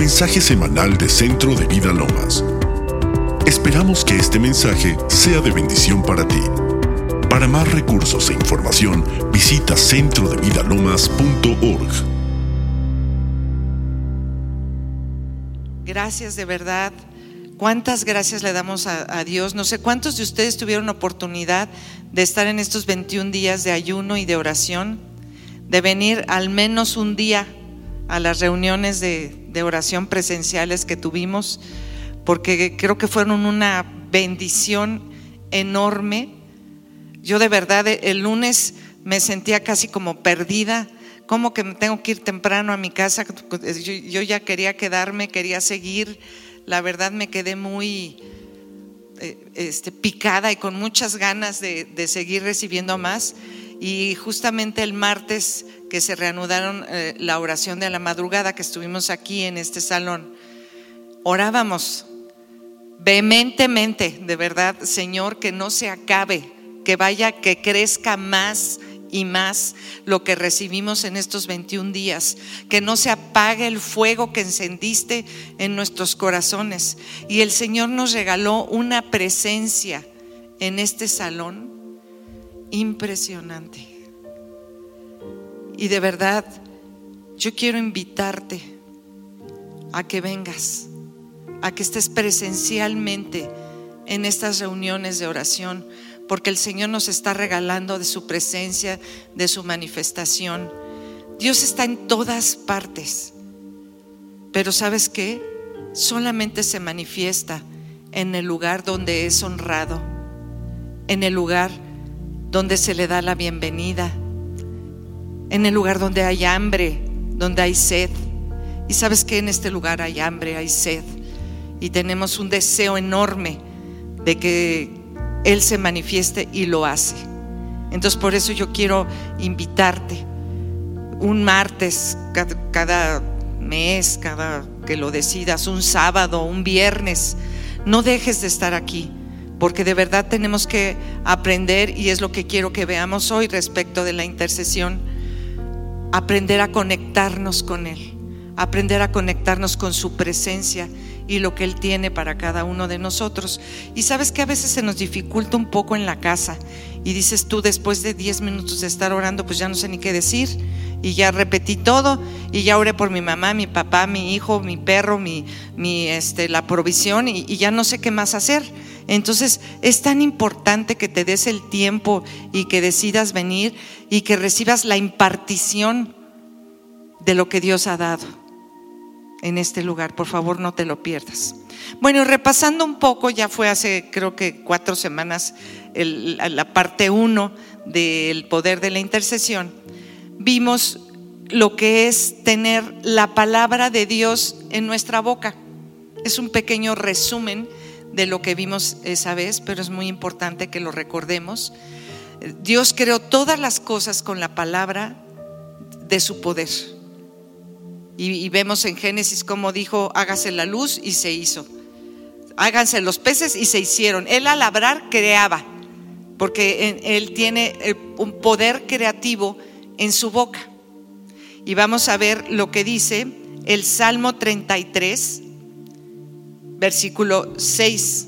mensaje semanal de Centro de Vida Lomas. Esperamos que este mensaje sea de bendición para ti. Para más recursos e información, visita centrodevidalomas.org. Gracias de verdad. ¿Cuántas gracias le damos a, a, Dios? No sé cuántos de ustedes tuvieron oportunidad de estar en estos 21 días de ayuno y de oración, de venir al menos un día a las reuniones de, de oración presenciales que tuvimos, porque creo que fueron una bendición enorme. Yo de verdad el lunes me sentía casi como perdida, como que tengo que ir temprano a mi casa, yo, ya quería quedarme, quería seguir, la verdad me quedé muy eh, este, picada y con muchas ganas de, de seguir recibiendo más. Y justamente el martes que se reanudaron eh, la oración de la madrugada, que estuvimos aquí en este salón, orábamos vehementemente, de verdad, Señor, que no se acabe, que vaya, que crezca más y más lo que recibimos en estos 21 días, que no se apague el fuego que encendiste en nuestros corazones. Y el Señor nos regaló una presencia en este salón impresionante. Y de verdad, yo quiero invitarte a que vengas, a que estés presencialmente en estas reuniones de oración, porque el Señor nos está regalando de su presencia, de su manifestación. Dios está en todas partes, pero ¿sabes qué? Solamente se manifiesta en el lugar donde es honrado, en el lugar donde se le da la bienvenida, en el lugar donde hay hambre, donde hay sed. Y sabes que en este lugar hay hambre, hay sed. Y tenemos un deseo enorme de que Él se manifieste y lo hace. Entonces por eso yo quiero invitarte un martes cada, mes, cada que lo decidas, un sábado, un viernes. No dejes de estar aquí porque de verdad tenemos que aprender y es lo que quiero que veamos hoy respecto de la intercesión, aprender a conectarnos con Él, aprender a conectarnos con su presencia y lo que Él tiene para cada uno de nosotros. Y sabes que a veces se nos dificulta un poco en la casa y dices tú después de 10 minutos de estar orando, pues ya no sé ni qué decir y ya repetí todo y ya oré por mi mamá, mi papá, mi hijo, mi perro, mi, este, la provisión y ya no sé qué más hacer. Entonces es tan importante que te des el tiempo y que decidas venir y que recibas la impartición de lo que Dios ha dado en este lugar. Por favor, no te lo pierdas. Bueno, repasando un poco, ya fue hace creo que cuatro semanas el, la parte uno del poder de la intercesión. Vimos lo que es tener la palabra de Dios en nuestra boca. Es un pequeño resumen de lo que vimos esa vez, pero es muy importante que lo recordemos. Dios creó todas las cosas con la palabra de su poder. Y, vemos en Génesis cómo dijo, hágase la luz y se hizo. Háganse los peces y se hicieron. Él al labrar creaba, porque él tiene eh, un poder creativo en su boca. Y vamos a ver lo que dice el Salmo 33, versículo 6.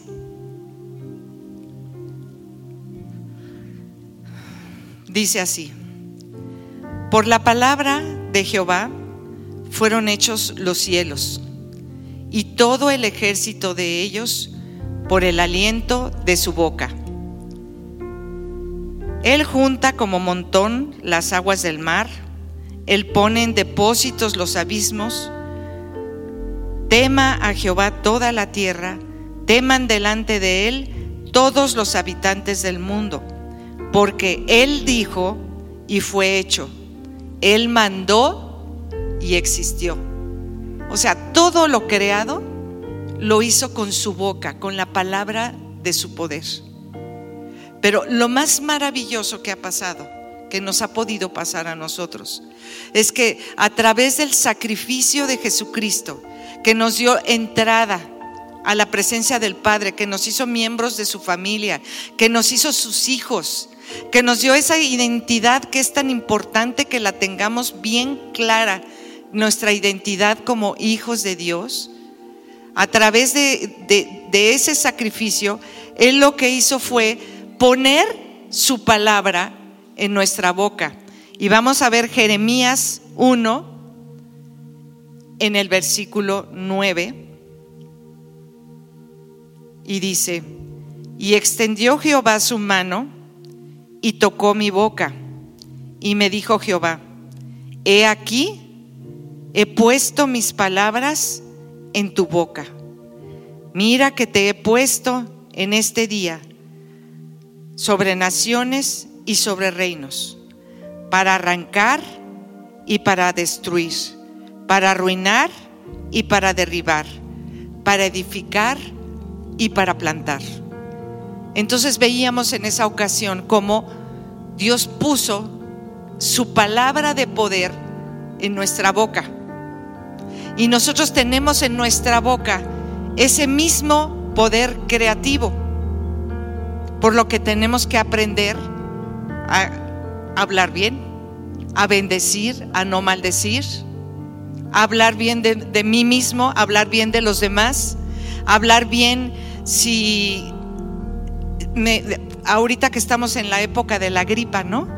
Dice así, por la palabra de Jehová fueron hechos los cielos y todo el ejército de ellos por el aliento de su boca. Él junta como montón las aguas del mar, Él pone en depósitos los abismos, Tema a Jehová toda la tierra, teman delante de Él todos los habitantes del mundo, porque Él dijo y fue hecho, Él mandó y existió. O sea, todo lo creado lo hizo con su boca, con la palabra de su poder. Pero lo más maravilloso que ha pasado, que nos ha podido pasar a nosotros, es que a través del sacrificio de Jesucristo, que nos dio entrada a la presencia del Padre, que nos hizo miembros de su familia, que nos hizo sus hijos, que nos dio esa identidad que es tan importante que la tengamos bien clara nuestra identidad como hijos de Dios, a través de, ese sacrificio, Él lo que hizo fue poner su palabra en nuestra boca. Y vamos a ver Jeremías 1 en el versículo 9. Y dice, y extendió Jehová su mano y tocó mi boca. Y me dijo Jehová, he aquí, he puesto mis palabras en tu boca. Mira que te he puesto en este día sobre naciones y sobre reinos, para arrancar y para destruir, para arruinar y para derribar, para edificar y para plantar. Entonces veíamos en esa ocasión cómo Dios puso su palabra de poder en nuestra boca. Y nosotros tenemos en nuestra boca ese mismo poder creativo. Por lo que tenemos que aprender a hablar bien, a bendecir, a no maldecir, a hablar bien de, mí mismo, a hablar bien de los demás, a hablar bien si ahorita que estamos en la época de la gripa, ¿no?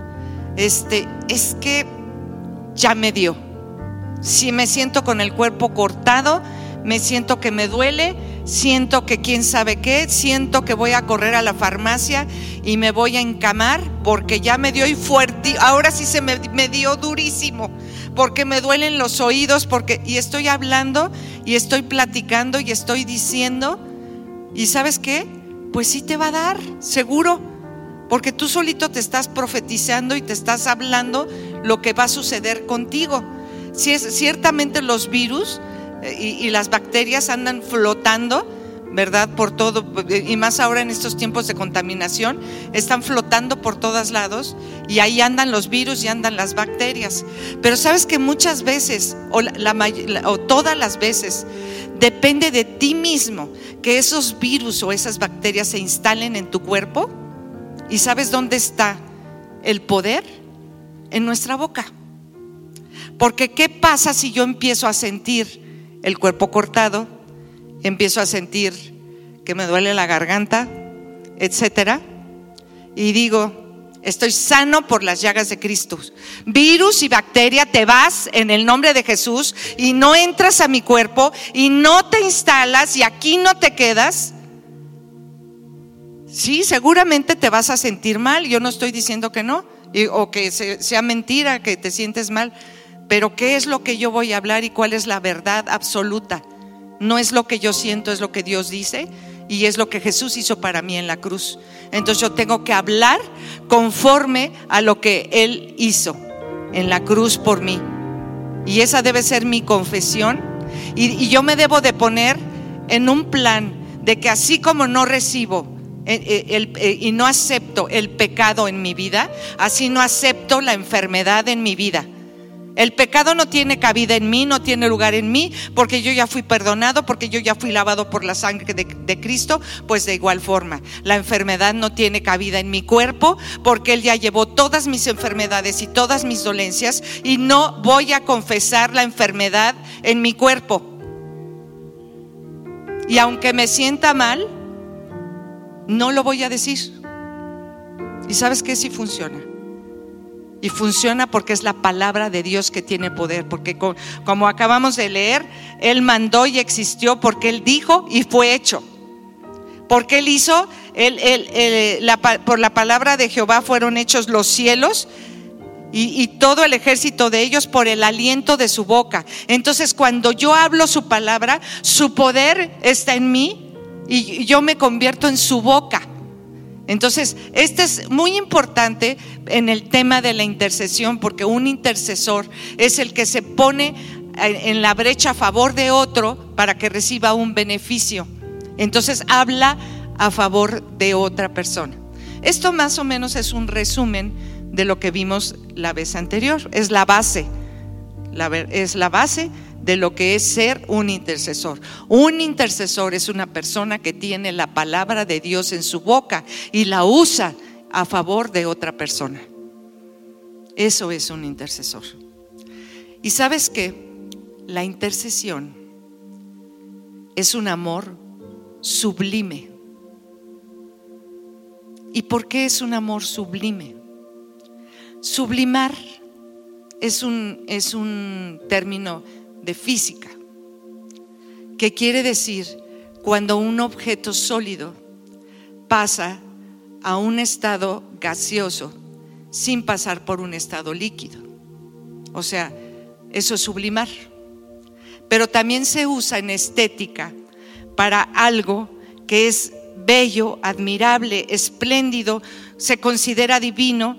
Este, es que ya me dio. Si me siento con el cuerpo cortado, me siento que me duele, siento que quién sabe qué, siento que voy a correr a la farmacia y me voy a encamar porque ya me dio fuerte, ahora sí se me, me, dio durísimo, porque me duelen los oídos, porque y estoy hablando y estoy platicando y estoy diciendo y sabes qué, pues sí te va a dar, seguro, porque tú solito te estás profetizando y te estás hablando lo que va a suceder contigo. Si es, ciertamente los virus eh, y, las bacterias andan flotando, ¿verdad? Por todo, y más ahora en estos tiempos de contaminación, están flotando por todos lados y ahí andan los virus y andan las bacterias. Pero sabes que muchas veces, o, o todas las veces, depende de ti mismo que esos virus o esas bacterias se instalen en tu cuerpo. ¿Y sabes dónde está el poder? En nuestra boca. Porque ¿qué pasa si yo empiezo a sentir el cuerpo cortado? Empiezo a sentir que me duele la garganta, etcétera. Y digo, Estoy sano por las llagas de Cristo. Virus y bacteria, te vas en el nombre de Jesús y no entras a mi cuerpo y no te instalas y aquí no te quedas. Sí, seguramente te vas a sentir mal. Yo no estoy diciendo que no, o que sea mentira, que te sientes mal. Pero ¿qué es lo que yo voy a hablar y cuál es la verdad absoluta? No es lo que yo siento, es lo que Dios dice y es lo que Jesús hizo para mí en la cruz. Entonces yo tengo que hablar conforme a lo que Él hizo en la cruz por mí. Y esa debe ser mi confesión. Y, yo me debo de poner en un plan de que así como no recibo eh, eh, eh, y no acepto el pecado en mi vida, así no acepto la enfermedad en mi vida. El pecado no tiene cabida en mí, no tiene lugar en mí, porque yo ya fui perdonado, porque yo ya fui lavado por la sangre de, Cristo, pues de igual forma. La enfermedad no tiene cabida en mi cuerpo, porque Él ya llevó todas mis enfermedades y todas mis dolencias, y no voy a confesar la enfermedad en mi cuerpo. Y aunque me sienta mal, no lo voy a decir. ¿Y sabes qué? Si funciona. Y funciona porque es la palabra de Dios que tiene poder. Porque como acabamos de leer, Él mandó y existió porque Él dijo y fue hecho. Porque Él hizo, por la palabra de Jehová fueron hechos los cielos y, y, todo el ejército de ellos por el aliento de su boca. Entonces cuando yo hablo su palabra, su poder está en mí y yo me convierto en su boca. Entonces, este es muy importante en el tema de la intercesión, porque un intercesor es el que se pone en la brecha a favor de otro para que reciba un beneficio. Entonces, habla a favor de otra persona. Esto más o menos es un resumen de lo que vimos la vez anterior. Es la base. es la base de lo que es ser un intercesor. Un intercesor es una persona que tiene la palabra de Dios en su boca y la usa a favor de otra persona. Eso es un intercesor. Y sabes que la intercesión es un amor sublime. ¿Y por qué es un amor sublime? Sublimar es un, es un término de física, que quiere decir cuando un objeto sólido pasa a un estado gaseoso sin pasar por un estado líquido. O sea, eso es sublimar. Pero también se usa en estética para algo que es bello, admirable, espléndido, se considera divino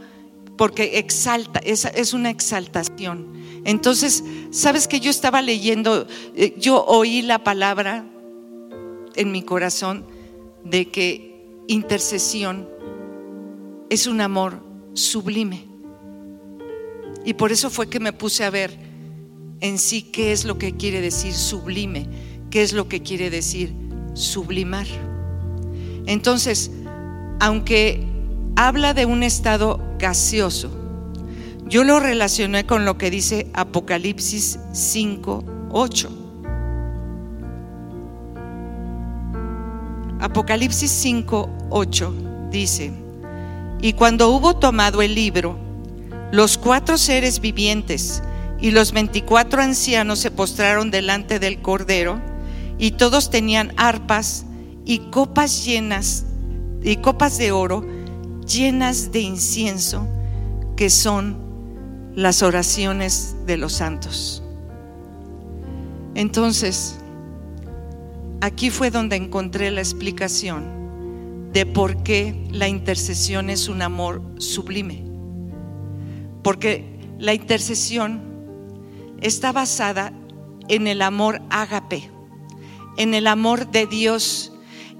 porque exalta, es, es una exaltación. Entonces, ¿sabes que yo estaba leyendo, eh, yo oí la palabra en mi corazón de que intercesión es un amor sublime. Y por eso fue que me puse a ver en sí qué es lo que quiere decir sublime, qué es lo que quiere decir sublimar. Entonces, aunque habla de un estado gaseoso, yo lo relacioné con lo que dice Apocalipsis 5, 8. Apocalipsis 5, 8 dice, y cuando hubo tomado el libro, los cuatro seres vivientes y los veinticuatro ancianos se postraron delante del Cordero, y todos tenían arpas y copas llenas, y copas de oro llenas de incienso, que son las oraciones de los santos. Entonces, aquí fue donde encontré la explicación de por qué la intercesión es un amor sublime. Porque la intercesión está basada en el amor ágape, en el amor de Dios,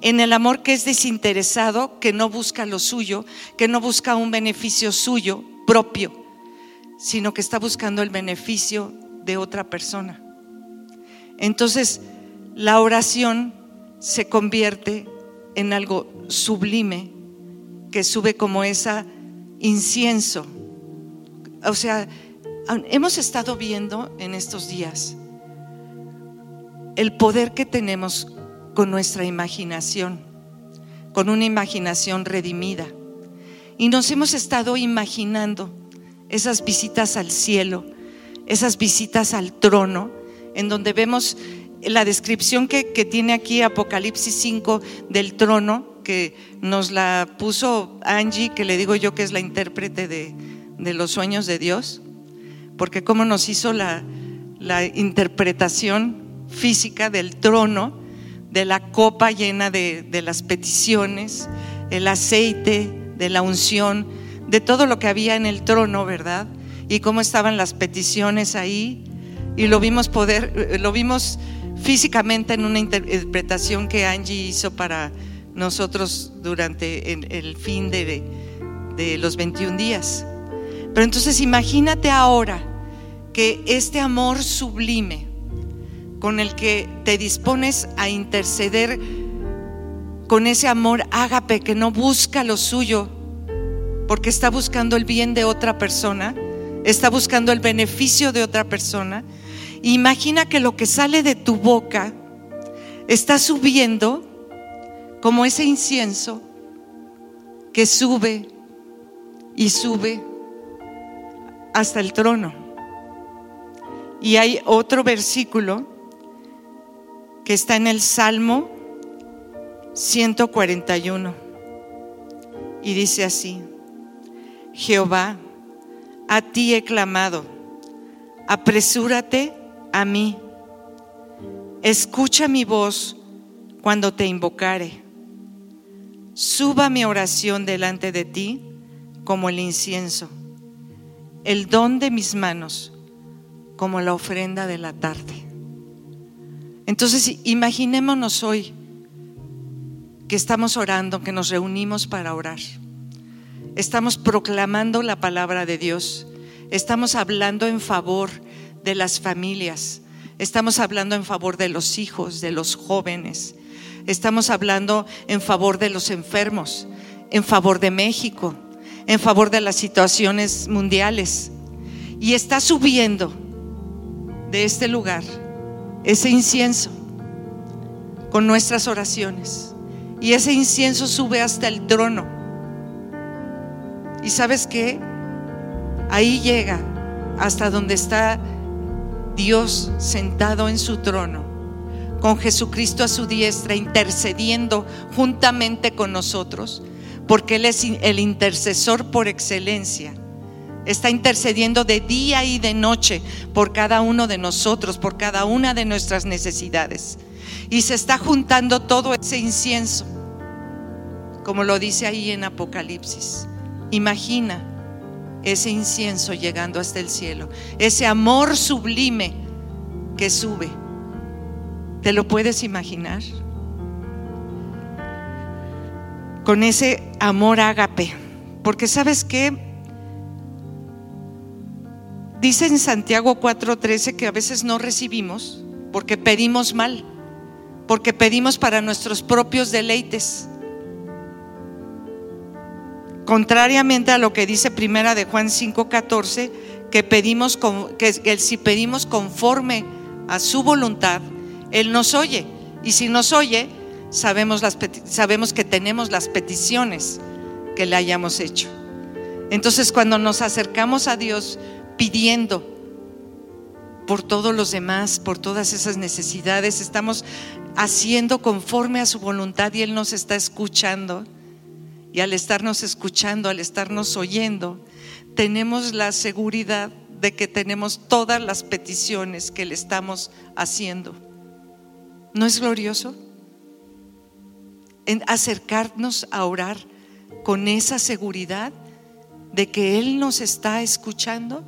en el amor que es desinteresado, que no busca lo suyo, que no busca un beneficio suyo propio, sino que está buscando el beneficio de otra persona. Entonces, la oración se convierte en algo sublime que sube como esa incienso. O sea, hemos estado viendo en estos días el poder que tenemos con nuestra imaginación, con una imaginación redimida. Y nos hemos estado imaginando esas visitas al cielo, esas visitas al trono, en donde vemos la descripción que, tiene aquí Apocalipsis 5 del trono, que nos la puso Angie, que le digo yo que es la intérprete de, los sueños de Dios, porque como nos hizo la interpretación física del trono, de la copa llena de, de las peticiones, el aceite, de la unción, de todo lo que había en el trono, ¿verdad? Y cómo estaban las peticiones ahí. Y lo vimos poder, eh, lo vimos físicamente en una interpretación que Angie hizo para nosotros durante el, fin de, de los 21 días. Pero entonces imagínate ahora que este amor sublime con el que te dispones a interceder con ese amor ágape que no busca lo suyo, porque está buscando el bien de otra persona, está buscando el beneficio de otra persona. Imagina que lo que sale de tu boca está subiendo como ese incienso que sube y sube hasta el trono. Y hay otro versículo que está en el Salmo 141 y dice así. Jehová, a ti he clamado, apresúrate a mí, escucha mi voz cuando te invocare, suba mi oración delante de ti como el incienso, el don de mis manos como la ofrenda de la tarde. Entonces, imaginémonos hoy que estamos orando, que nos reunimos para orar. Estamos proclamando la palabra de Dios, estamos hablando en favor de las familias, estamos hablando en favor de los hijos, de los jóvenes, estamos hablando en favor de los enfermos, en favor de México, en favor de las situaciones mundiales. Y está subiendo de este lugar ese incienso con nuestras oraciones. Y ese incienso sube hasta el trono. ¿Y sabes qué? Ahí llega hasta donde está Dios sentado en su trono, con Jesucristo a su diestra, intercediendo juntamente con nosotros, porque Él es el intercesor por excelencia. Está intercediendo de día y de noche por cada uno de nosotros, por cada una de nuestras necesidades. Y se está juntando todo ese incienso, como lo dice ahí en Apocalipsis. Imagina ese incienso llegando hasta el cielo, ese amor sublime que sube. ¿Te lo puedes imaginar? Con ese amor ágape. Porque sabes que dice en Santiago 4:13 que a veces no recibimos porque pedimos mal, porque pedimos para nuestros propios deleites. Contrariamente a lo que dice Primera de Juan 5:14, que pedimos que, si pedimos conforme a su voluntad, él nos oye. Y si nos oye, sabemos, sabemos que tenemos las peticiones que le hayamos hecho. Entonces, cuando nos acercamos a Dios pidiendo por todos los demás, por todas esas necesidades, estamos haciendo conforme a su voluntad y Él nos está escuchando. Y al estarnos escuchando, al estarnos oyendo, tenemos la seguridad de que tenemos todas las peticiones que le estamos haciendo. ¿No es glorioso? Acercarnos a orar con esa seguridad de que Él nos está escuchando.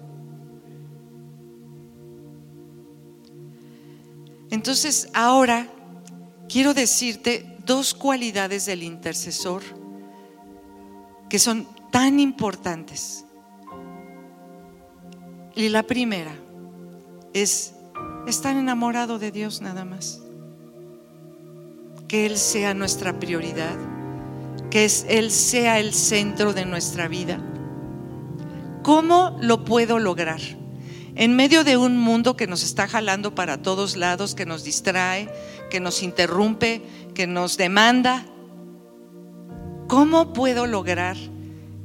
Entonces, ahora quiero decirte dos cualidades del intercesor que son tan importantes. Y la primera es estar enamorado de Dios nada más. Que Él sea nuestra prioridad, que Él sea el centro de nuestra vida. ¿Cómo lo puedo lograr? En medio de un mundo que nos está jalando para todos lados, que nos distrae, que nos interrumpe, que nos demanda, ¿Cómo puedo lograr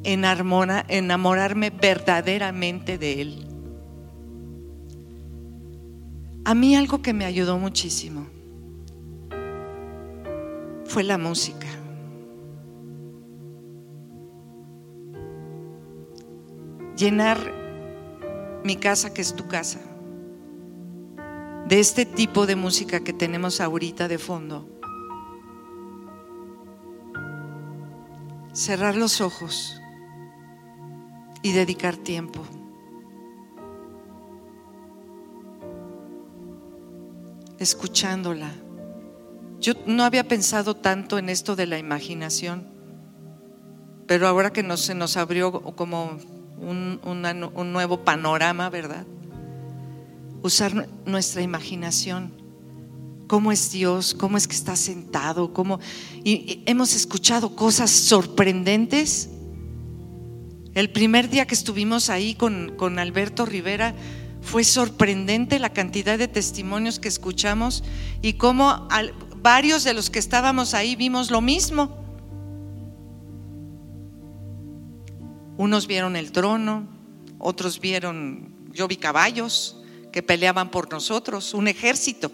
enamorarme verdaderamente de Él? A mí algo que me ayudó muchísimo fue la música. Llenar mi casa, que es tu casa, de este tipo de música que tenemos ahorita de fondo cerrar los ojos y dedicar tiempo. Escuchándola. Yo no había pensado tanto en esto de la imaginación, pero ahora que se nos abrió como un, un nuevo panorama, ¿verdad? Usar nuestra imaginación cómo es Dios, cómo es que está sentado, cómo y hemos escuchado cosas sorprendentes. El primer día que estuvimos ahí con, con Alberto Rivera fue sorprendente la cantidad de testimonios que escuchamos y cómo varios de los que estábamos ahí vimos lo mismo. Unos vieron el trono, otros vieron, yo vi caballos que peleaban por nosotros, un ejército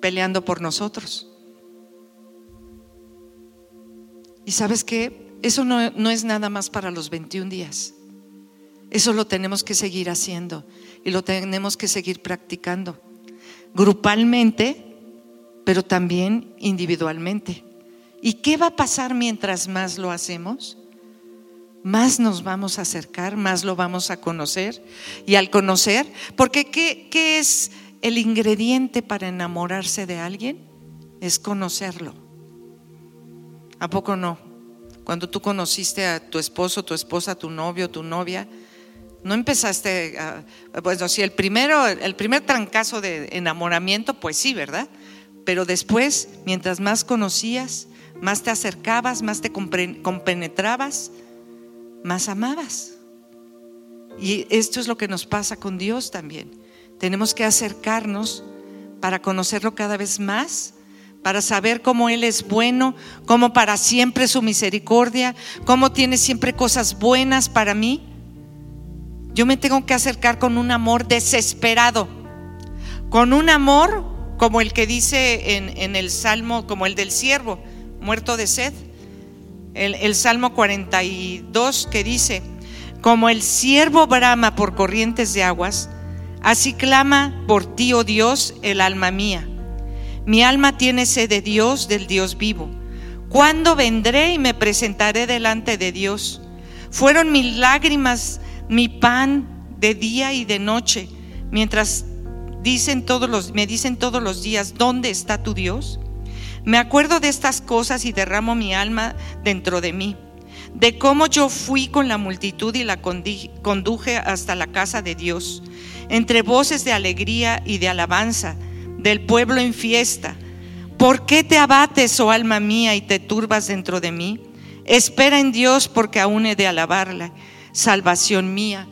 peleando por nosotros. Y sabes que eso no, no, es nada más para los 21 días. Eso lo tenemos que seguir haciendo y lo tenemos que seguir practicando. Grupalmente, pero también individualmente. ¿Y qué va a pasar mientras más lo hacemos? Más nos vamos a acercar, más lo vamos a conocer. Y al conocer, porque ¿qué, qué es el ingrediente para enamorarse de alguien es conocerlo. ¿A poco no? Cuando tú conociste a tu esposo, tu esposa, tu novio, tu novia, no empezaste a, bueno, si el primero, el primer trancazo de enamoramiento, pues sí, ¿verdad? Pero después, mientras más conocías, más te acercabas, más te compenetrabas, más amabas. Y esto es lo que nos pasa con Dios también Tenemos que acercarnos para conocerlo cada vez más, para saber cómo Él es bueno, cómo para siempre su misericordia, cómo tiene siempre cosas buenas para mí. Yo me tengo que acercar con un amor desesperado, con un amor como el que dice en, el Salmo, como el del siervo, muerto de sed. El, Salmo 42 que dice, como el siervo brama por corrientes de aguas, así clama por ti, oh Dios, el alma mía. Mi alma tiene sed de Dios, del Dios vivo. ¿Cuándo vendré y me presentaré delante de Dios? Fueron mis lágrimas mi pan de día y de noche, mientras dicen todos los, me dicen todos los días, ¿dónde está tu Dios? Me acuerdo de estas cosas y derramo mi alma dentro de mí, de cómo yo fui con la multitud y la conduje hasta la casa de Dios, entre voces de alegría y de alabanza del pueblo en fiesta. ¿Por qué te abates, oh alma mía, y te turbas dentro de mí? Espera en Dios porque aún he de alabarla, salvación mía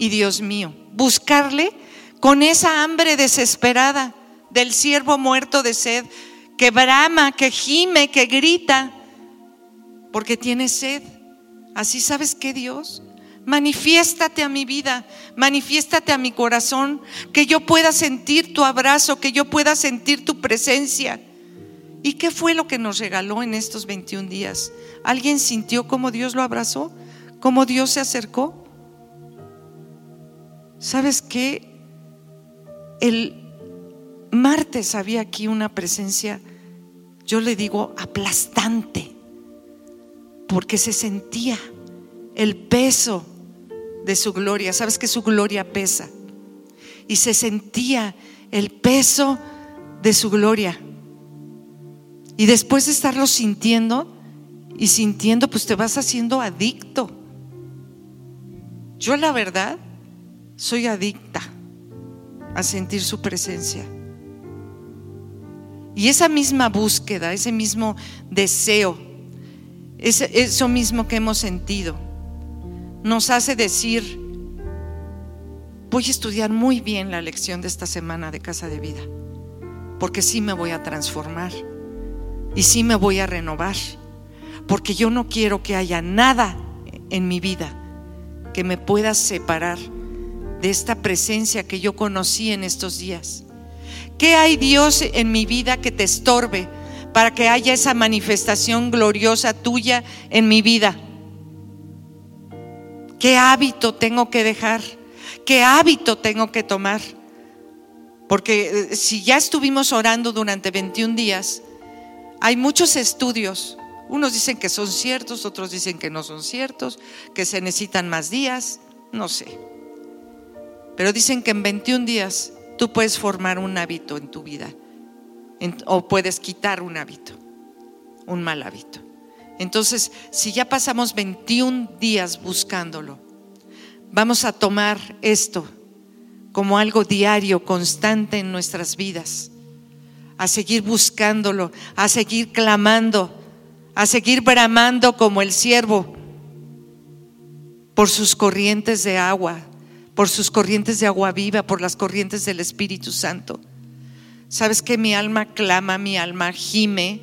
y Dios mío. Buscarle con esa hambre desesperada del siervo muerto de sed, que brama, que gime, que grita, porque tiene sed. Así sabes que Dios Manifiéstate a mi vida, manifiéstate a mi corazón, que yo pueda sentir tu abrazo, que yo pueda sentir tu presencia. ¿Y qué fue lo que nos regaló en estos 21 días? ¿Alguien sintió cómo Dios lo abrazó? ¿Cómo Dios se acercó? ¿Sabes qué? El martes había aquí una presencia, yo le digo aplastante, porque se sentía el peso de su gloria. Sabes que su gloria pesa. Y se sentía el peso de su gloria. Y después de estarlo sintiendo y sintiendo, pues te vas haciendo adicto. Yo la verdad soy adicta a sentir su presencia. Y esa misma búsqueda, ese mismo deseo, eso mismo que hemos sentido, nos hace decir, voy a estudiar muy bien la lección de esta semana de Casa de Vida, porque sí me voy a transformar y sí me voy a renovar, porque yo no quiero que haya nada en mi vida que me pueda separar de esta presencia que yo conocí en estos días. ¿Qué hay Dios en mi vida que te estorbe para que haya esa manifestación gloriosa tuya en mi vida? ¿Qué hábito tengo que dejar? ¿Qué hábito tengo que tomar? Porque eh, si ya estuvimos orando durante 21 días, hay muchos estudios. Unos dicen que son ciertos, otros dicen que no son ciertos, que se necesitan más días, no sé. Pero dicen que en 21 días tú puedes formar un hábito en tu vida o puedes quitar un hábito, un mal hábito. Entonces, si ya pasamos 21 días buscándolo, vamos a tomar esto como algo diario, constante en nuestras vidas, a seguir buscándolo, a seguir clamando, a seguir bramando como el siervo por sus corrientes de agua, por sus corrientes de agua viva, por las corrientes del Espíritu Santo. Sabes que mi alma clama, mi alma gime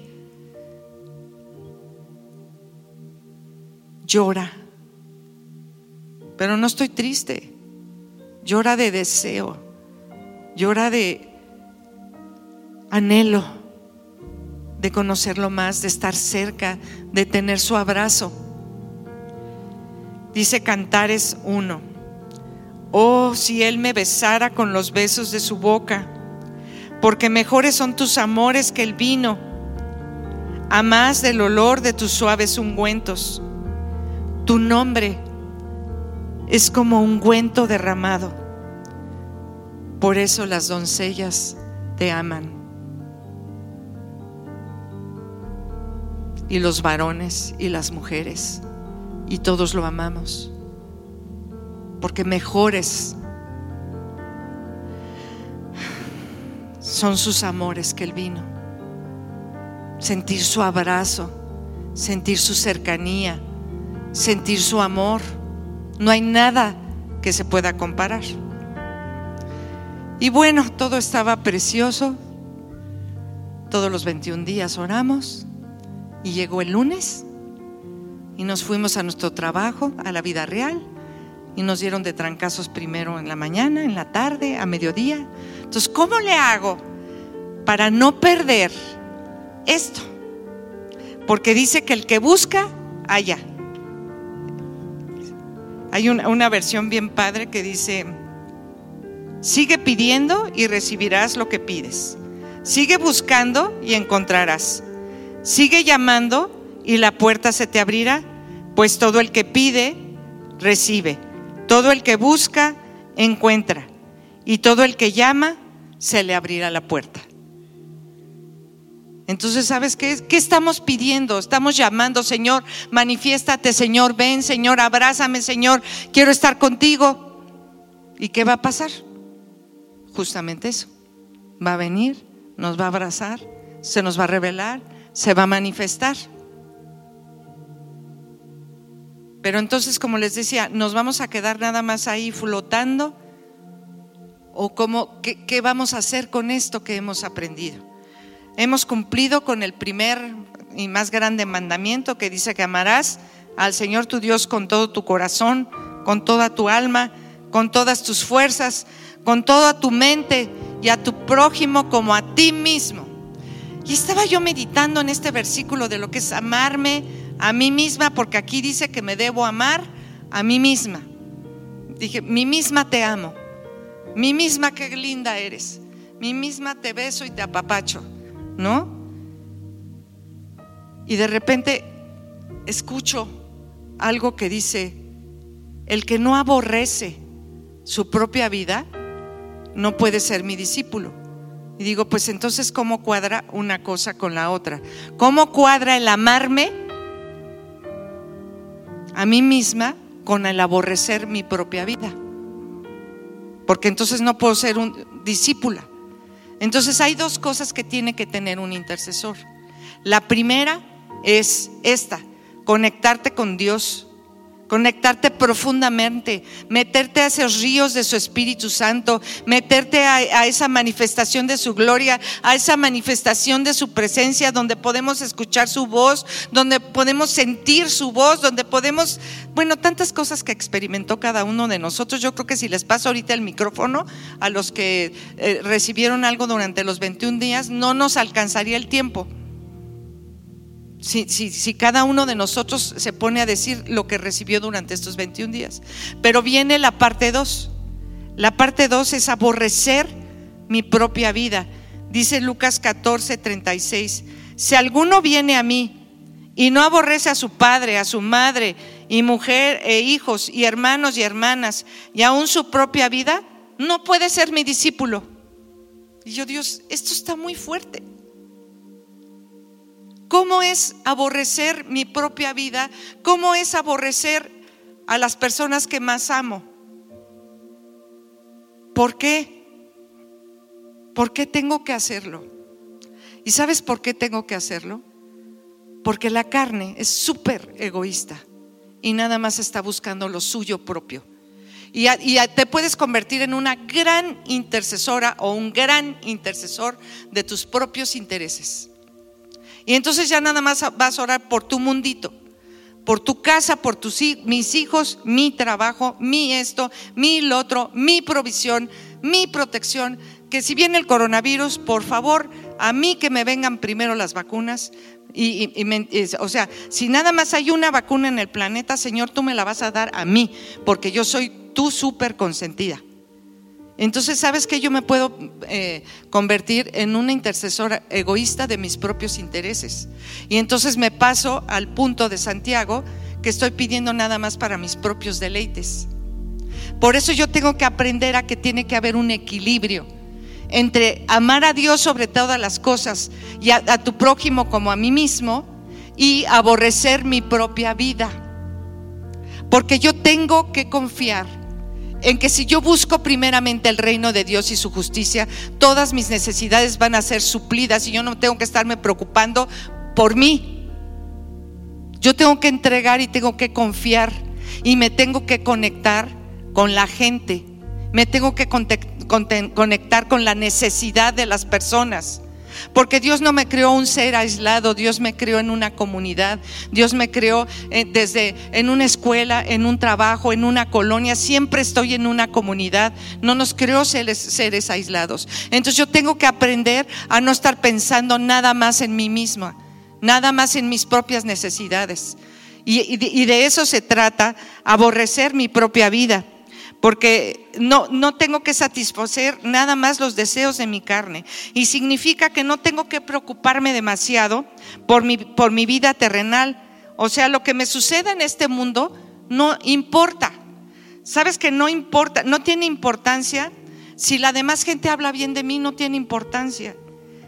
llora. Pero no estoy triste. Llora de deseo. Llora de anhelo de conocerlo más, de estar cerca, de tener su abrazo. Dice Cantares 1. Oh, si Él me besara con los besos de su boca, porque mejores son tus amores que el vino, a más del olor de tus suaves ungüentos. Tu nombre es como un ungüento derramado. Por eso las doncellas te aman. Y los varones y las mujeres. Y todos lo amamos. Porque mejores son sus amores que el vino. Sentir su abrazo, sentir su cercanía sentir su amor. No hay nada que se pueda comparar. Y bueno, todo estaba precioso. Todos los 21 días oramos y llegó el lunes y nos fuimos a nuestro trabajo, a la vida real, y nos dieron de trancazos primero en la mañana, en la tarde, a mediodía. Entonces, ¿cómo le hago para no perder esto? Porque dice que el que busca, haya. Hay una, una versión bien padre que dice, sigue pidiendo y recibirás lo que pides. Sigue buscando y encontrarás. Sigue llamando y la puerta se te abrirá, pues todo el que pide, recibe. Todo el que busca, encuentra. Y todo el que llama, se le abrirá la puerta. Entonces, ¿sabes qué? ¿Qué estamos pidiendo? Estamos llamando, Señor, manifiéstate, Señor, ven, Señor, abrázame, Señor, quiero estar contigo. ¿Y qué va a pasar? Justamente eso. Va a venir, nos va a abrazar, se nos va a revelar, se va a manifestar. Pero entonces, como les decía, ¿nos vamos a quedar nada más ahí flotando? ¿O cómo, qué, qué vamos a hacer con esto que hemos aprendido? Hemos cumplido con el primer y más grande mandamiento que dice que amarás al Señor tu Dios con todo tu corazón, con toda tu alma, con todas tus fuerzas, con toda tu mente y a tu prójimo como a ti mismo. Y estaba yo meditando en este versículo de lo que es amarme a mí misma, porque aquí dice que me debo amar a mí misma. Dije, mi misma te amo, mi misma qué linda eres, mi misma te beso y te apapacho, ¿no? Y de repente escucho algo que dice, el que no aborrece su propia vida, no puede ser mi discípulo. Y digo, pues entonces, ¿cómo cuadra una cosa con la otra? ¿Cómo cuadra el amarme a mí misma con el aborrecer mi propia vida? Porque entonces no puedo ser un discípula. Entonces hay dos cosas que tiene que tener un intercesor. La primera es esta, conectarte con Dios conectarte profundamente, meterte a esos ríos de su Espíritu Santo, meterte a, esa manifestación de su gloria, a esa manifestación de su presencia, donde podemos escuchar su voz, donde podemos sentir su voz, donde podemos, bueno, tantas cosas que experimentó cada uno de nosotros. Yo creo que si les paso ahorita el micrófono a los que eh, recibieron algo durante los 21 días, no nos alcanzaría el tiempo si, cada uno de nosotros se pone a decir lo que recibió durante estos 21 días. Pero viene la parte 2. La parte 2 es aborrecer mi propia vida. Dice Lucas 14, 36. Si alguno viene a mí y no aborrece a su padre, a su madre, y mujer, e hijos, y hermanos y hermanas, y aún su propia vida, no puede ser mi discípulo. Y yo, Dios, esto está muy fuerte. ¿Cómo es aborrecer mi propia vida? ¿Cómo es aborrecer a las personas que más amo? ¿Por qué? ¿Por qué tengo que hacerlo? ¿Y sabes por qué tengo que hacerlo? Porque la carne es súper egoísta y nada más está buscando lo suyo propio. Y, te puedes convertir en una gran intercesora o un gran intercesor de tus propios intereses. Y entonces ya nada más vas a orar por tu mundito, por tu casa, por tus mis hijos, mi trabajo, mi esto, mi lo otro, mi provisión, mi protección. Que si viene el coronavirus, por favor, a mí que me vengan primero las vacunas. Y, o sea, si nada más hay una vacuna en el planeta, Señor, tú me la vas a dar a mí, porque yo soy tu súper consentida. Entonces, ¿sabes que yo me puedo eh, convertir en una intercesora egoísta de mis propios intereses? Y entonces me paso al punto de Santiago que estoy pidiendo nada más para mis propios deleites. Por eso yo tengo que aprender a que tiene que haber un equilibrio entre amar a Dios sobre todas las cosas y a tu prójimo como a mí mismo y aborrecer mi propia vida. Porque yo tengo que confiar en que si yo busco primeramente el reino de Dios y su justicia, todas mis necesidades van a ser suplidas y yo no tengo que estarme preocupando por mí. Yo tengo que entregar y tengo que confiar y me tengo que conectar con la gente. me tengo que conectar con la necesidad de las personas. Porque Dios no me creó un ser aislado, Dios me creó en una comunidad, Dios me creó eh, desde en una escuela, en un trabajo, en una colonia, siempre estoy en una comunidad, no nos creó seres, seres aislados. Entonces yo tengo que aprender a no estar pensando nada más en mí misma, nada más en mis propias necesidades. y de eso se trata, aborrecer mi propia vida porque no, no tengo que satisfacer nada más los deseos de mi carne. Y significa que no tengo que preocuparme demasiado por mi, por mi vida terrenal. O sea, lo que me suceda en este mundo no importa. ¿Sabes que no importa? No tiene importancia. Si la demás gente habla bien de mí, no tiene importancia.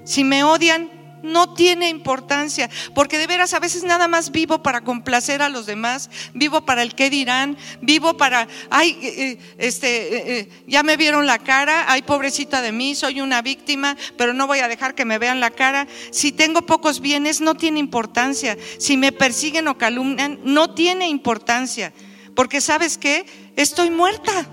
Si me odian, no tiene importancia, porque de veras a veces nada más vivo para complacer a los demás, vivo para el qué dirán, vivo para, ay, eh, eh, este, eh, ya me vieron la cara, ay, pobrecita de mí, soy una víctima, pero no voy a dejar que me vean la cara. Si tengo pocos bienes, no tiene importancia. Si me persiguen o calumnian, no tiene importancia, porque sabes qué, estoy muerta.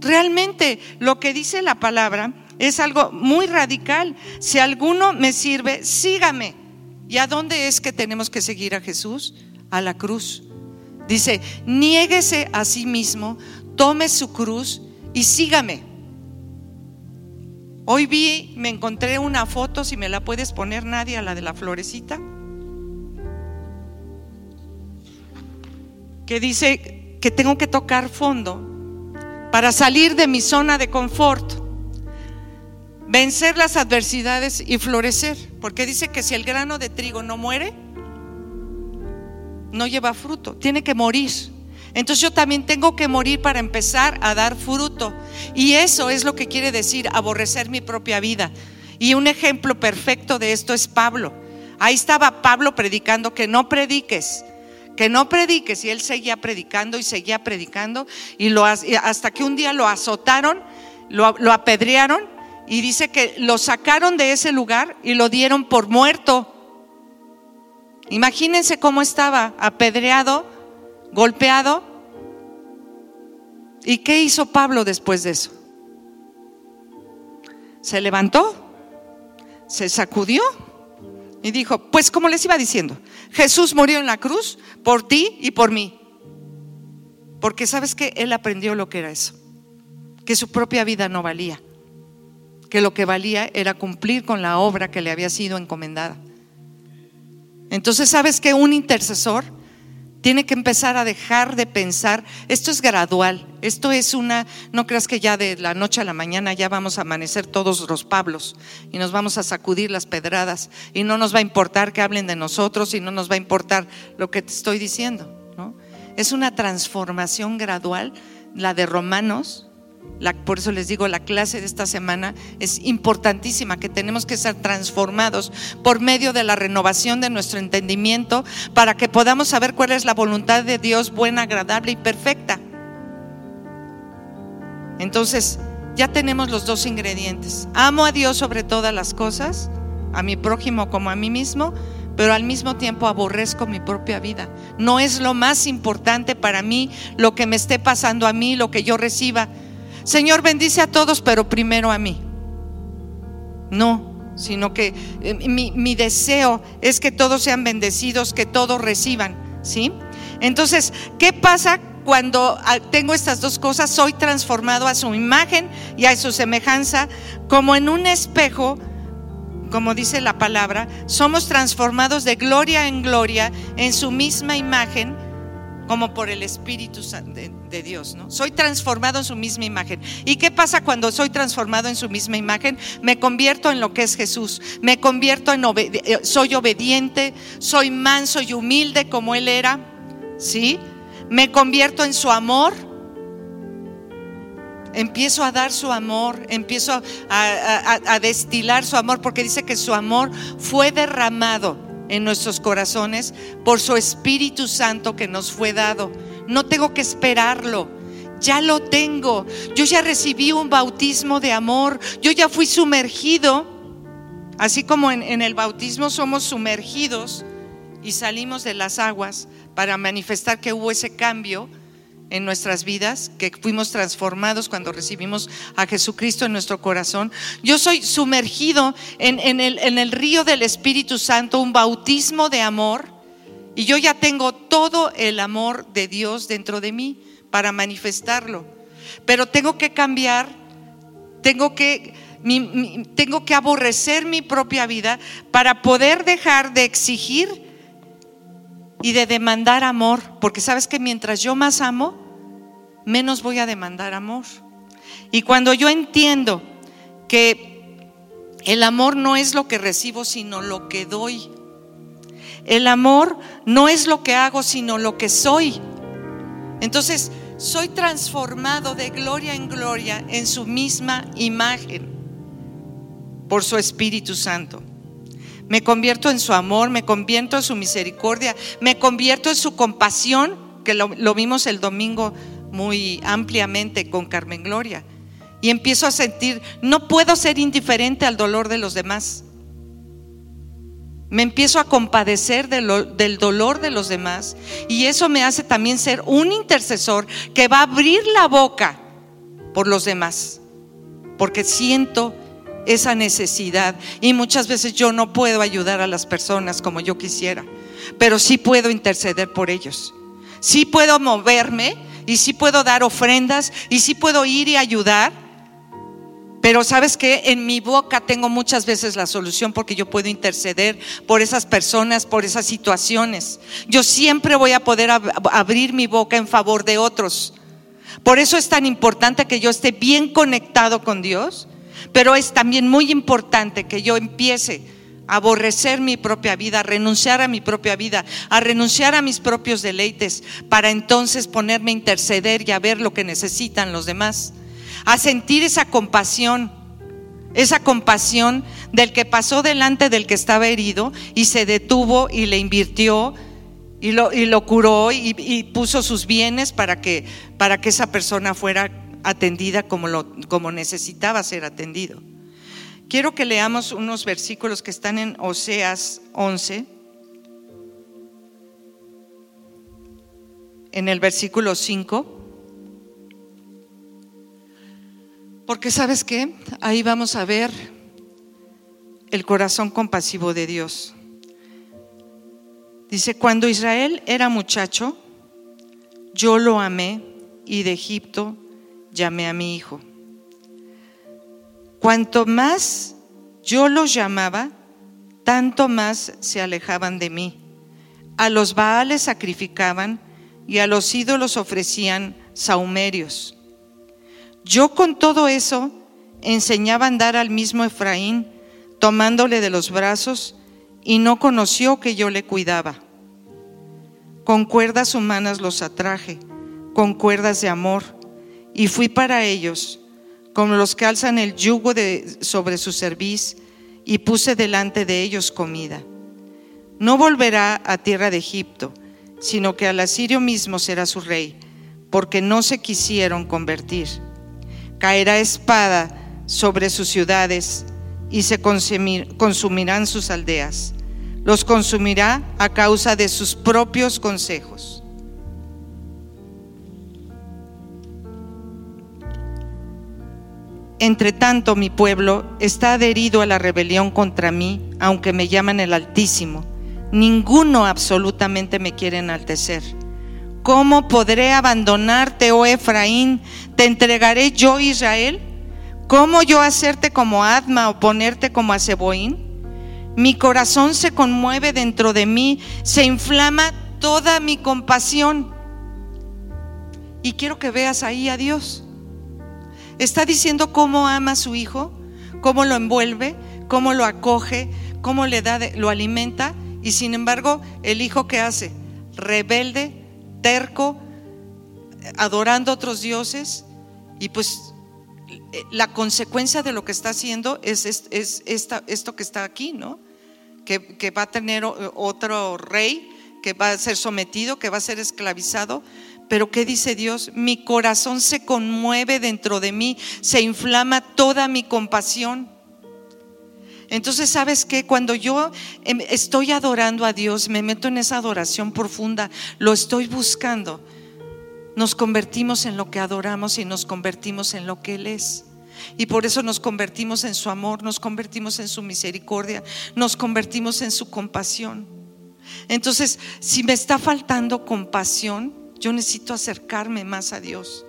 Realmente lo que dice la palabra es algo muy radical. Si alguno me sirve, sígame. ¿Y a dónde es que tenemos que seguir a Jesús? A la cruz. Dice, niéguese a sí mismo, tome su cruz y sígame. Hoy vi, me encontré una foto, si me la puedes poner nadie, a la de la florecita, que dice que tengo que tocar fondo para salir de mi zona de confort vencer las adversidades y florecer. Porque dice que si el grano de trigo no muere, no lleva fruto, tiene que morir. Entonces yo también tengo que morir para empezar a dar fruto. Y eso es lo que quiere decir aborrecer mi propia vida. Y un ejemplo perfecto de esto es Pablo. Ahí estaba Pablo predicando que no prediques, que no prediques. Y él seguía predicando y seguía predicando. Y lo, hasta que un día lo azotaron, lo, lo apedrearon y dice que lo sacaron de ese lugar y lo dieron por muerto. Imagínense cómo estaba, apedreado, golpeado. ¿Y qué hizo Pablo después de eso? Se levantó, se sacudió y dijo, pues como les iba diciendo, Jesús murió en la cruz por ti y por mí. Porque sabes que él aprendió lo que era eso, que su propia vida no valía que lo que valía era cumplir con la obra que le había sido encomendada. Entonces, ¿sabes que un intercesor tiene que empezar a dejar de pensar, esto es gradual, esto es una, no creas que ya de la noche a la mañana ya vamos a amanecer todos los Pablos y nos vamos a sacudir las pedradas y no nos va a importar que hablen de nosotros y no nos va a importar lo que te estoy diciendo, ¿no? Es una transformación gradual, la de Romanos, por eso les digo, la clase de esta semana es importantísima, que tenemos que ser transformados por medio de la renovación de nuestro entendimiento para que podamos saber cuál es la voluntad de Dios buena, agradable y perfecta. Entonces, ya tenemos los dos ingredientes. Amo a Dios sobre todas las cosas, a mi prójimo como a mí mismo, pero al mismo tiempo aborrezco mi propia vida. No es lo más importante para mí lo que me esté pasando a mí, lo que yo reciba Señor, bendice a todos, pero primero a mí. No, sino que eh, mi, deseo es que todos sean bendecidos, que todos reciban, ¿sí? Entonces, ¿qué pasa cuando ah, tengo estas dos cosas? Soy transformado a su imagen y a su semejanza, como en un espejo, como dice la palabra, somos transformados de gloria en gloria en su misma imagen como por el Espíritu de, Dios, ¿no? Soy transformado en su misma imagen. ¿Y qué pasa cuando soy transformado en su misma imagen? Me convierto en lo que es Jesús. Me convierto en eh, soy obediente, soy manso y humilde como él era, ¿sí? Me convierto en su amor. Empiezo a dar su amor, empiezo a destilar su amor, porque dice que su amor fue derramado en nuestros corazones por su Espíritu Santo que nos fue dado. No tengo que esperarlo. Ya lo tengo. Yo ya recibí un bautismo de amor. Yo ya fui sumergido. Así como en, el bautismo somos sumergidos y salimos de las aguas para manifestar que hubo ese cambio. en nuestras vidas, que fuimos transformados cuando recibimos a Jesucristo en nuestro corazón. Yo soy sumergido en, el, en el río del Espíritu Santo, un bautismo de amor, y yo ya tengo todo el amor de Dios dentro de mí para manifestarlo. Pero tengo que cambiar, tengo que tengo que aborrecer mi propia vida para poder dejar de exigir y de demandar amor, porque sabes que mientras yo más amo, menos voy a demandar amor. Y cuando yo entiendo que el amor no es lo que recibo, sino lo que doy. El amor no es lo que hago, sino lo que soy. Entonces, soy transformado de gloria en gloria en su misma imagen por su Espíritu Santo. Me convierto en su amor, me convierto en su misericordia, me convierto en su compasión, que lo, vimos el domingo muy ampliamente con Carmen Gloria. Y empiezo a sentir, no puedo ser indiferente al dolor de los demás. Me empiezo a compadecer del dolor de los demás y eso me hace también ser un intercesor que va a abrir la boca por los demás, porque siento esa necesidad. Y muchas veces yo no puedo ayudar a las personas como yo quisiera, pero sí puedo interceder por ellos. Sí puedo moverme y sí puedo dar ofrendas y sí puedo ir y ayudar. Pero sabes que en mi boca tengo muchas veces la solución porque yo puedo interceder por esas personas, por esas situaciones. Yo siempre voy a poder abrir mi boca en favor de otros. Por eso es tan importante que yo esté bien conectado con Dios pero es también muy importante que yo empiece a aborrecer mi propia vida, a renunciar a mi propia vida, a renunciar a mis propios deleites, para entonces ponerme a interceder y a ver lo que necesitan los demás, a sentir esa compasión, esa compasión del que pasó delante del que estaba herido y se detuvo y le invirtió y lo, y lo curó y, y, puso sus bienes para que, para que esa persona fuera atendida como, lo, como necesitaba ser atendido. Quiero que leamos unos versículos que están en Oseas 11. En el versículo 5. Porque sabes qué? Ahí vamos a ver el corazón compasivo de Dios. Dice, cuando Israel era muchacho, yo lo amé y de Egipto llamé a mi hijo. Cuanto más yo los llamaba, tanto más se alejaban de mí. A los Baales sacrificaban y a los ídolos ofrecían saumerios. Yo con todo eso enseñaba a andar al mismo Efraín, tomándole de los brazos, y no conoció que yo le cuidaba. Con cuerdas humanas los atraje, con cuerdas de amor y fui para ellos como los que alzan el yugo sobre su cerviz y puse delante de ellos comida. No volverá a tierra de Egipto, sino que al asirio mismo será su rey, porque no se quisieron convertir. Caerá espada sobre sus ciudades y se consumirán sus aldeas. Los consumirá a causa de sus propios consejos. Entre tanto, mi pueblo está adherido a la rebelión contra mí, aunque me llaman el Altísimo. Ninguno absolutamente me quiere enaltecer. ¿Cómo podré abandonarte, oh Efraín? ¿Te entregaré yo, Israel? ¿Cómo yo hacerte como Adma o ponerte como a Mi corazón se conmueve dentro de mí, se inflama toda mi compasión. Y quiero que veas ahí a Dios. Está diciendo cómo ama a su hijo, cómo lo envuelve, cómo lo acoge, cómo le da, lo alimenta. Y sin embargo, el hijo que hace, rebelde, terco, adorando a otros dioses. Y pues la consecuencia de lo que está haciendo es, esto que está aquí, ¿no? Que, que va a tener otro rey, que va a ser sometido, que va a ser esclavizado pero ¿qué dice Dios? Mi corazón se conmueve dentro de mí, se inflama toda mi compasión. Entonces, ¿sabes qué? Cuando yo em, estoy adorando a Dios, me meto en esa adoración profunda, lo estoy buscando. nos convertimos en lo que adoramos y nos convertimos en lo que Él es. Y por eso nos convertimos en su amor, nos convertimos en su misericordia, nos convertimos en su compasión. Entonces, si me está faltando compasión, yo necesito acercarme más a Dios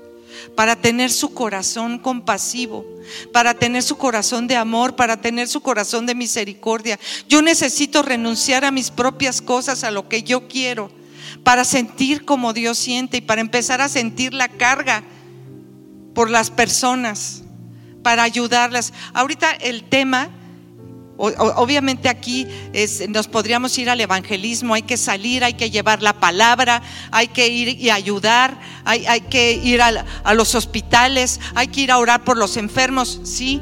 para tener su corazón compasivo, para tener su corazón de amor, para tener su corazón de misericordia. Yo necesito renunciar a mis propias cosas, a lo que yo quiero, para sentir como Dios siente y para empezar a sentir la carga por las personas, para ayudarlas. Ahorita el tema Obviamente aquí nos podríamos ir al evangelismo, hay que salir, hay que llevar la palabra, hay que ir y ayudar, hay, que ir a, los hospitales, hay que ir a orar por los enfermos, sí,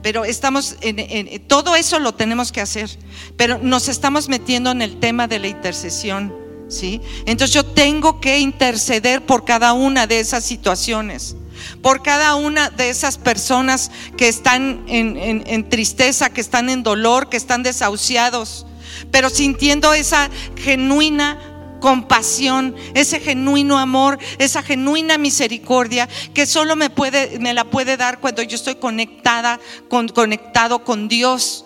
pero estamos en, todo eso lo tenemos que hacer, pero nos estamos metiendo en el tema de la intercesión, sí. Entonces yo tengo que interceder por cada una de esas situaciones por cada una de esas personas que están en, tristeza, que están en dolor, que están desahuciados, pero sintiendo esa genuina compasión, ese genuino amor, esa genuina misericordia que solo me puede me la puede dar cuando yo estoy conectada con, conectado con Dios.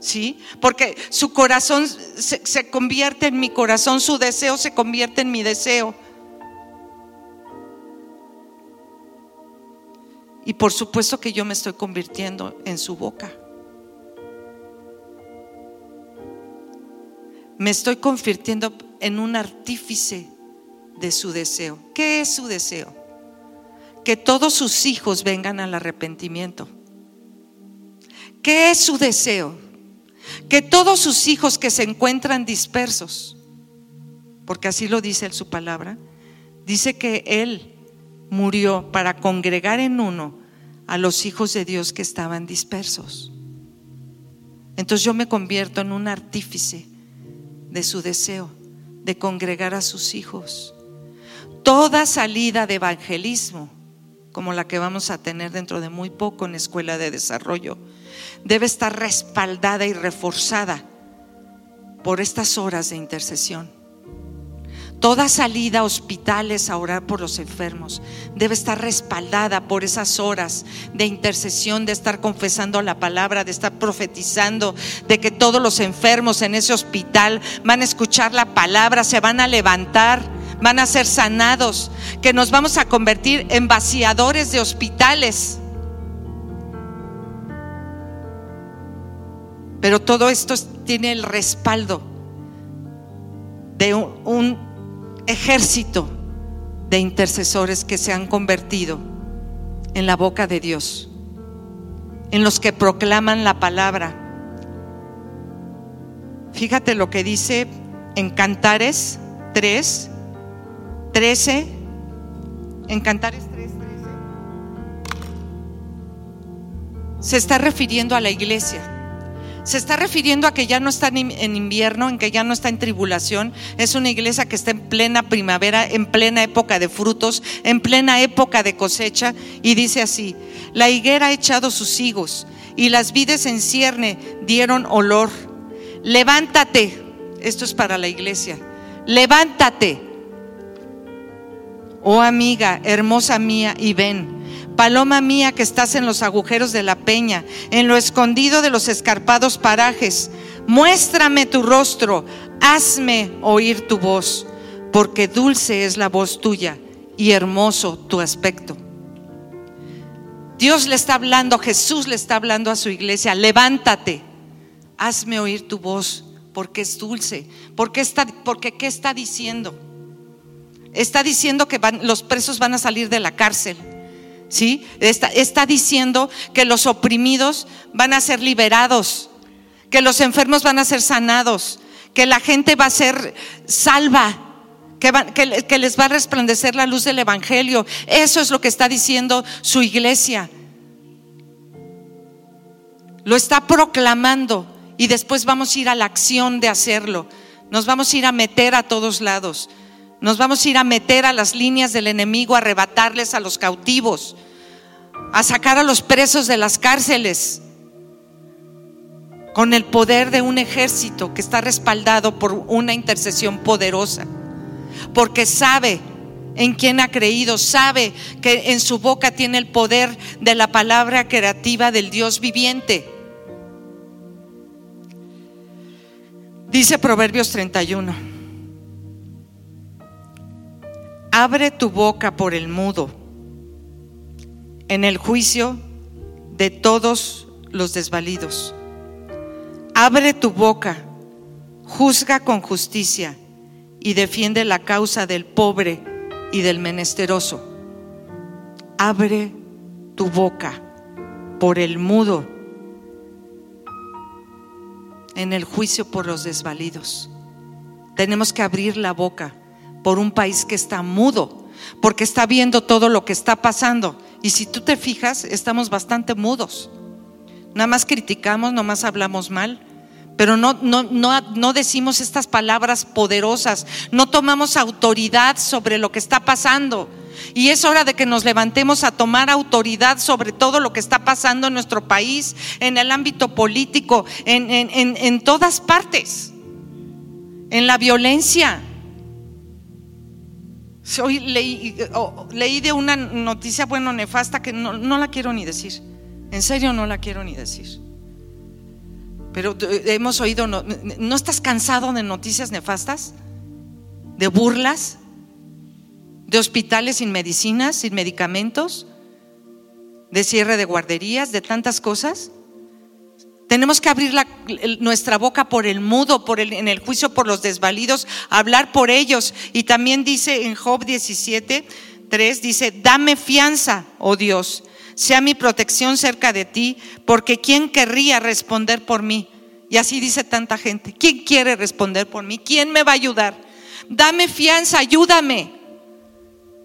¿Sí? Porque su corazón se convierte en mi corazón, su deseo se convierte en mi deseo. Y por supuesto que yo me estoy convirtiendo en su boca. Me estoy convirtiendo en un artífice de su deseo. ¿Qué es su deseo? Que todos sus hijos vengan al arrepentimiento. ¿Qué es su deseo? Que todos sus hijos que se encuentran dispersos, porque así lo dice en su palabra, dice que Él murió para congregar en uno a los hijos de Dios que estaban dispersos. Entonces yo me convierto en un artífice de su deseo de congregar a sus hijos. Toda salida de evangelismo, como la que vamos a tener dentro de muy poco en Escuela de Desarrollo, debe estar respaldada y reforzada por estas horas de intercesión. Toda salida a hospitales a orar por los enfermos debe estar respaldada por esas horas de intercesión, de estar confesando la palabra, de estar profetizando, de que todos los enfermos en ese hospital van a escuchar la palabra, se van a levantar, van a ser sanados, que nos vamos a convertir en vaciadores de hospitales. Pero todo esto tiene el respaldo de un, ejército de intercesores que se han convertido en la boca de Dios, en los que proclaman la palabra. Fíjate lo que dice en Cantares 3, 13, en Cantares 3, 13, se está refiriendo a la iglesia se está refiriendo a que ya no está en invierno, en que ya no está en tribulación. Es una iglesia que está en plena primavera, en plena época de frutos, en plena época de cosecha. Y dice así, la higuera ha echado sus higos y las vides en cierne dieron olor. Levántate, esto es para la iglesia, levántate, oh amiga, hermosa mía, y ven Paloma mía que estás en los agujeros de la peña, en lo escondido de los escarpados parajes, muéstrame tu rostro, hazme oír tu voz, porque dulce es la voz tuya y hermoso tu aspecto. Dios le está hablando, Jesús le está hablando a su iglesia, levántate, hazme oír tu voz, porque es dulce, porque, está, porque ¿qué está diciendo? Está diciendo que los presos van a salir de la cárcel ¿sí? Está, diciendo que los oprimidos van a ser liberados, que los enfermos van a ser sanados, que la gente va a ser salva. Que, les va a resplandecer la luz del Evangelio. Eso es lo que está diciendo su iglesia. Lo está proclamando y después vamos a ir a la acción de hacerlo. Nos vamos a ir a meter a todos lados. Nos vamos a ir a meter a las líneas del enemigo, a arrebatarles a los cautivos, a sacar a los presos de las cárceles, con el poder de un ejército que está respaldado por una intercesión poderosa, porque sabe en quien ha creído, sabe que en su boca tiene el poder de la palabra creativa del Dios viviente. Dice Proverbios 31, abre tu boca por el mudo en el juicio de todos los desvalidos. Abre tu boca, juzga con justicia y defiende la causa del pobre y del menesteroso. Abre tu boca por el mudo en el juicio por los desvalidos. Tenemos que abrir la boca por un país que está mudo, porque está viendo todo lo que está pasando. Y si tú te fijas, estamos bastante mudos. Nada más criticamos, nada más hablamos mal, pero no, no, no, no decimos estas palabras poderosas, no tomamos autoridad sobre lo que está pasando. Y es hora de que nos levantemos a tomar autoridad sobre todo lo que está pasando en nuestro país, en el ámbito político, en, en todas partes, en la violencia. Hoy leí, leí, de una noticia, bueno, nefasta, que no, no, la quiero ni decir. En serio, no la quiero ni decir. Pero hemos oído, no, ¿no estás cansado de noticias nefastas? ¿De burlas? ¿De hospitales sin medicinas, sin medicamentos? ¿De cierre de guarderías? ¿De tantas cosas? Tenemos que abrir nuestra boca por el mudo, por el, en el juicio por los desvalidos, hablar por ellos. Y también dice en Job 17, 3, dice, dame fianza, oh Dios, sea mi protección cerca de ti, porque ¿quién querría responder por mí? Y así dice tanta gente, ¿quién quiere responder por mí? ¿Quién me va a ayudar? Dame fianza, ayúdame.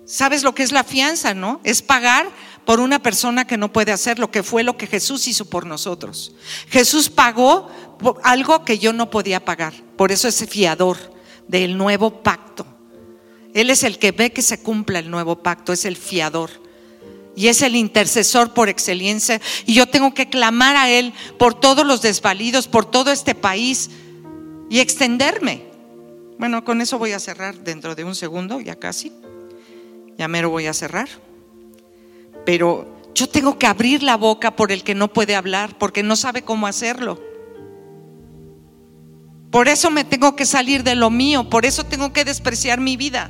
¿Sabes lo que es la fianza, no? Es pagar por una persona que no puede hacer lo que fue lo que Jesús hizo por nosotros. Jesús pagó algo que yo no podía pagar. Por eso es fiador del nuevo pacto. Él es el que ve que se cumpla el nuevo pacto, es el fiador. Y es el intercesor por excelencia. Y yo tengo que clamar a Él por todos los desvalidos, por todo este país y extenderme. Bueno, con eso voy a cerrar dentro de un segundo, ya casi. Ya mero voy a cerrar pero yo tengo que abrir la boca por el que no puede hablar, porque no sabe cómo hacerlo. Por eso me tengo que salir de lo mío, por eso tengo que despreciar mi vida.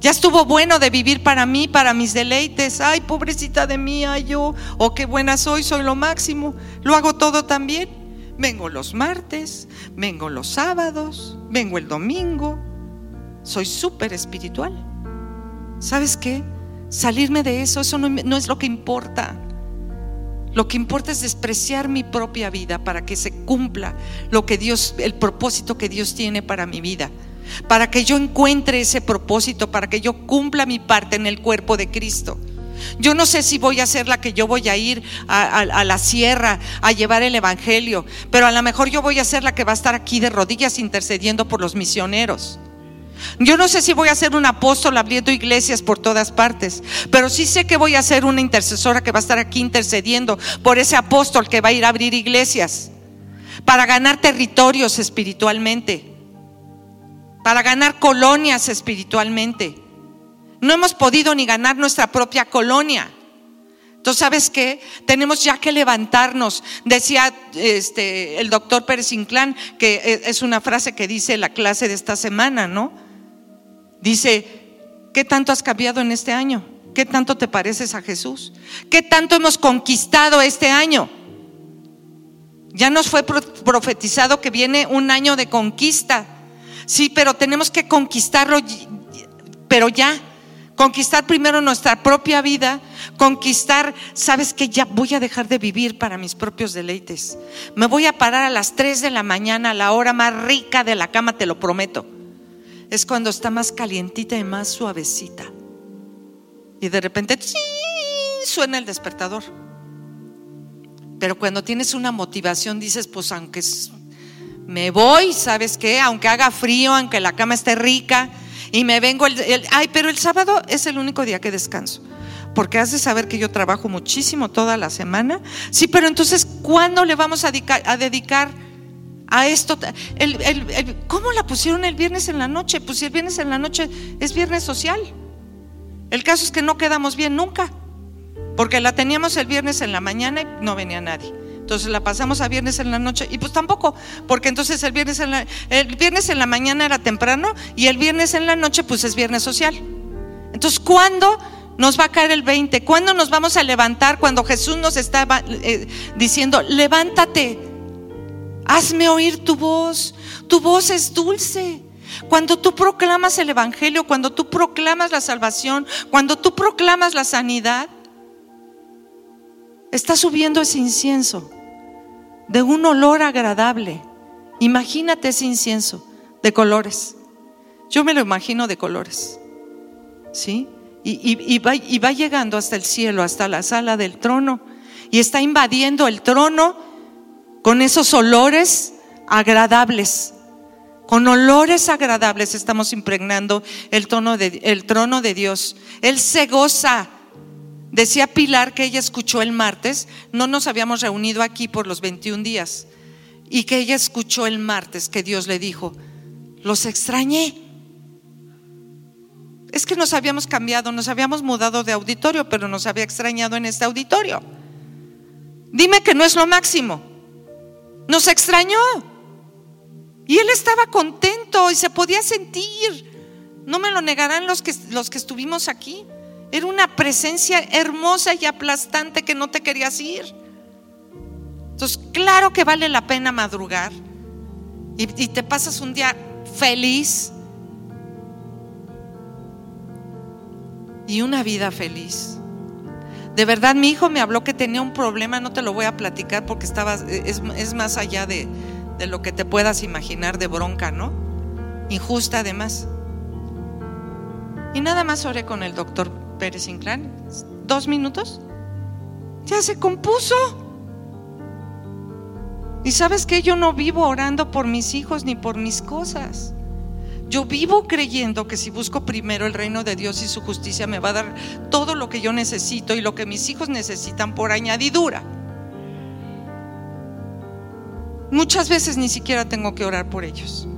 Ya estuvo bueno de vivir para mí, para mis deleites. Ay, pobrecita de mí, ay yo, oh qué buena soy, soy lo máximo. Lo hago todo también. Vengo los martes, vengo los sábados, vengo el domingo. Soy súper espiritual. ¿Sabes qué? Salirme de eso, eso no, es lo que importa. Lo que importa es despreciar mi propia vida para que se cumpla lo que Dios, el propósito que Dios tiene para mi vida. Para que yo encuentre ese propósito, para que yo cumpla mi parte en el cuerpo de Cristo. Yo no sé si voy a ser la que yo voy a ir a, a, la sierra a llevar el Evangelio, pero a lo mejor yo voy a ser la que va a estar aquí de rodillas intercediendo por los misioneros. Yo no sé si voy a ser un apóstol abriendo iglesias por todas partes, pero sí sé que voy a ser una intercesora que va a estar aquí intercediendo por ese apóstol que va a ir a abrir iglesias, para ganar territorios espiritualmente, para ganar colonias espiritualmente. No hemos podido ni ganar nuestra propia colonia. Entonces, ¿sabes qué? Tenemos ya que levantarnos. Decía este, el doctor Pérez Inclán, que es una frase que dice la clase de esta semana, ¿no? Dice, ¿qué tanto has cambiado en este año? ¿Qué tanto te pareces a Jesús? ¿Qué tanto hemos conquistado este año? Ya nos fue profetizado que viene un año de conquista. Sí, pero tenemos que conquistarlo, pero ya. Conquistar primero nuestra propia vida, conquistar, sabes que ya voy a dejar de vivir para mis propios deleites. Me voy a parar a las 3 de la mañana, a la hora más rica de la cama, te lo prometo es cuando está más calientita y más suavecita. Y de repente suena el despertador. Pero cuando tienes una motivación dices, pues aunque me voy, ¿sabes qué? Aunque haga frío, aunque la cama esté rica y me vengo el, ay, pero el sábado es el único día que descanso. Porque has de saber que yo trabajo muchísimo toda la semana. Sí, pero entonces, ¿cuándo le vamos a dedicar esto. ¿Cómo la pusieron el viernes en la noche? Pues si el viernes en la noche es viernes social. El caso es que no quedamos bien nunca, porque la teníamos el viernes en la mañana y no venía nadie. Entonces la pasamos a viernes en la noche y pues tampoco, porque entonces el viernes en la, el viernes en la mañana era temprano y el viernes en la noche pues es viernes social. Entonces, ¿cuándo nos va a caer el 20? ¿Cuándo nos vamos a levantar cuando Jesús nos estaba eh, diciendo, levántate, hazme oír tu voz, tu voz es dulce? Cuando tú proclamas el Evangelio, cuando tú proclamas la salvación, cuando tú proclamas la sanidad, está subiendo ese incienso de un olor agradable. Imagínate ese incienso de colores. Yo me lo imagino de colores. ¿Sí? Y, va, y va llegando hasta el cielo, hasta la sala del trono. Y está invadiendo el trono con esos olores agradables. Con olores agradables estamos impregnando el, tono de, el trono de Dios. Él se goza. Decía Pilar que ella escuchó el martes, no nos habíamos reunido aquí por los 21 días, y que ella escuchó el martes que Dios le dijo, los extrañé. Es que nos habíamos cambiado, nos habíamos mudado de auditorio, pero nos había extrañado en este auditorio. Dime que no es lo máximo. Nos extrañó. Y él estaba contento y se podía sentir. No me lo negarán los que, los que estuvimos aquí. Era una presencia hermosa y aplastante que no te querías ir. Entonces, claro que vale la pena madrugar y, y te pasas un día feliz y una vida feliz. De verdad, mi hijo me habló que tenía un problema, no te lo voy a platicar porque estaba, es, más allá de, de lo que te puedas imaginar de bronca, ¿no? Injusta además. Y nada más oré con el doctor Pérez Inclán. Dos minutos. Ya se compuso. Y sabes que yo no vivo orando por mis hijos ni por mis cosas. Yo vivo creyendo que si busco primero el reino de Dios y su justicia me va a dar todo lo que yo necesito y lo que mis hijos necesitan por añadidura. Muchas veces ni siquiera tengo que orar por ellos.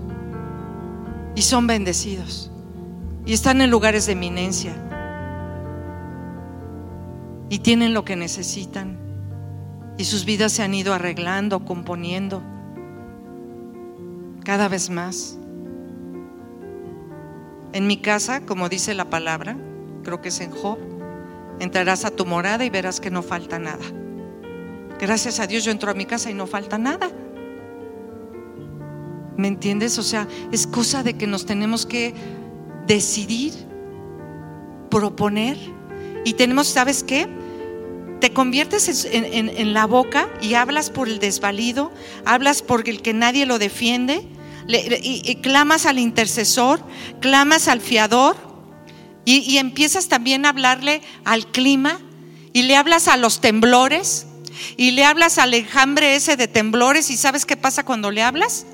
Y son bendecidos. Y están en lugares de eminencia. Y tienen lo que necesitan. Y sus vidas se han ido arreglando, componiendo. Cada vez más. En mi casa, como dice la palabra, creo que es en Job, entrarás a tu morada y verás que no falta nada. Gracias a Dios yo entro a mi casa y no falta nada. ¿Me entiendes? O sea, es cosa de que nos tenemos que decidir, proponer. Y tenemos, ¿sabes qué? Te conviertes en, la boca y hablas por el desvalido, hablas por el que nadie lo defiende, y, clamas al intercesor, clamas al fiador, y, empiezas también a hablarle al clima, y le hablas a los temblores, y le hablas al enjambre ese de temblores, y ¿sabes qué pasa cuando le hablas?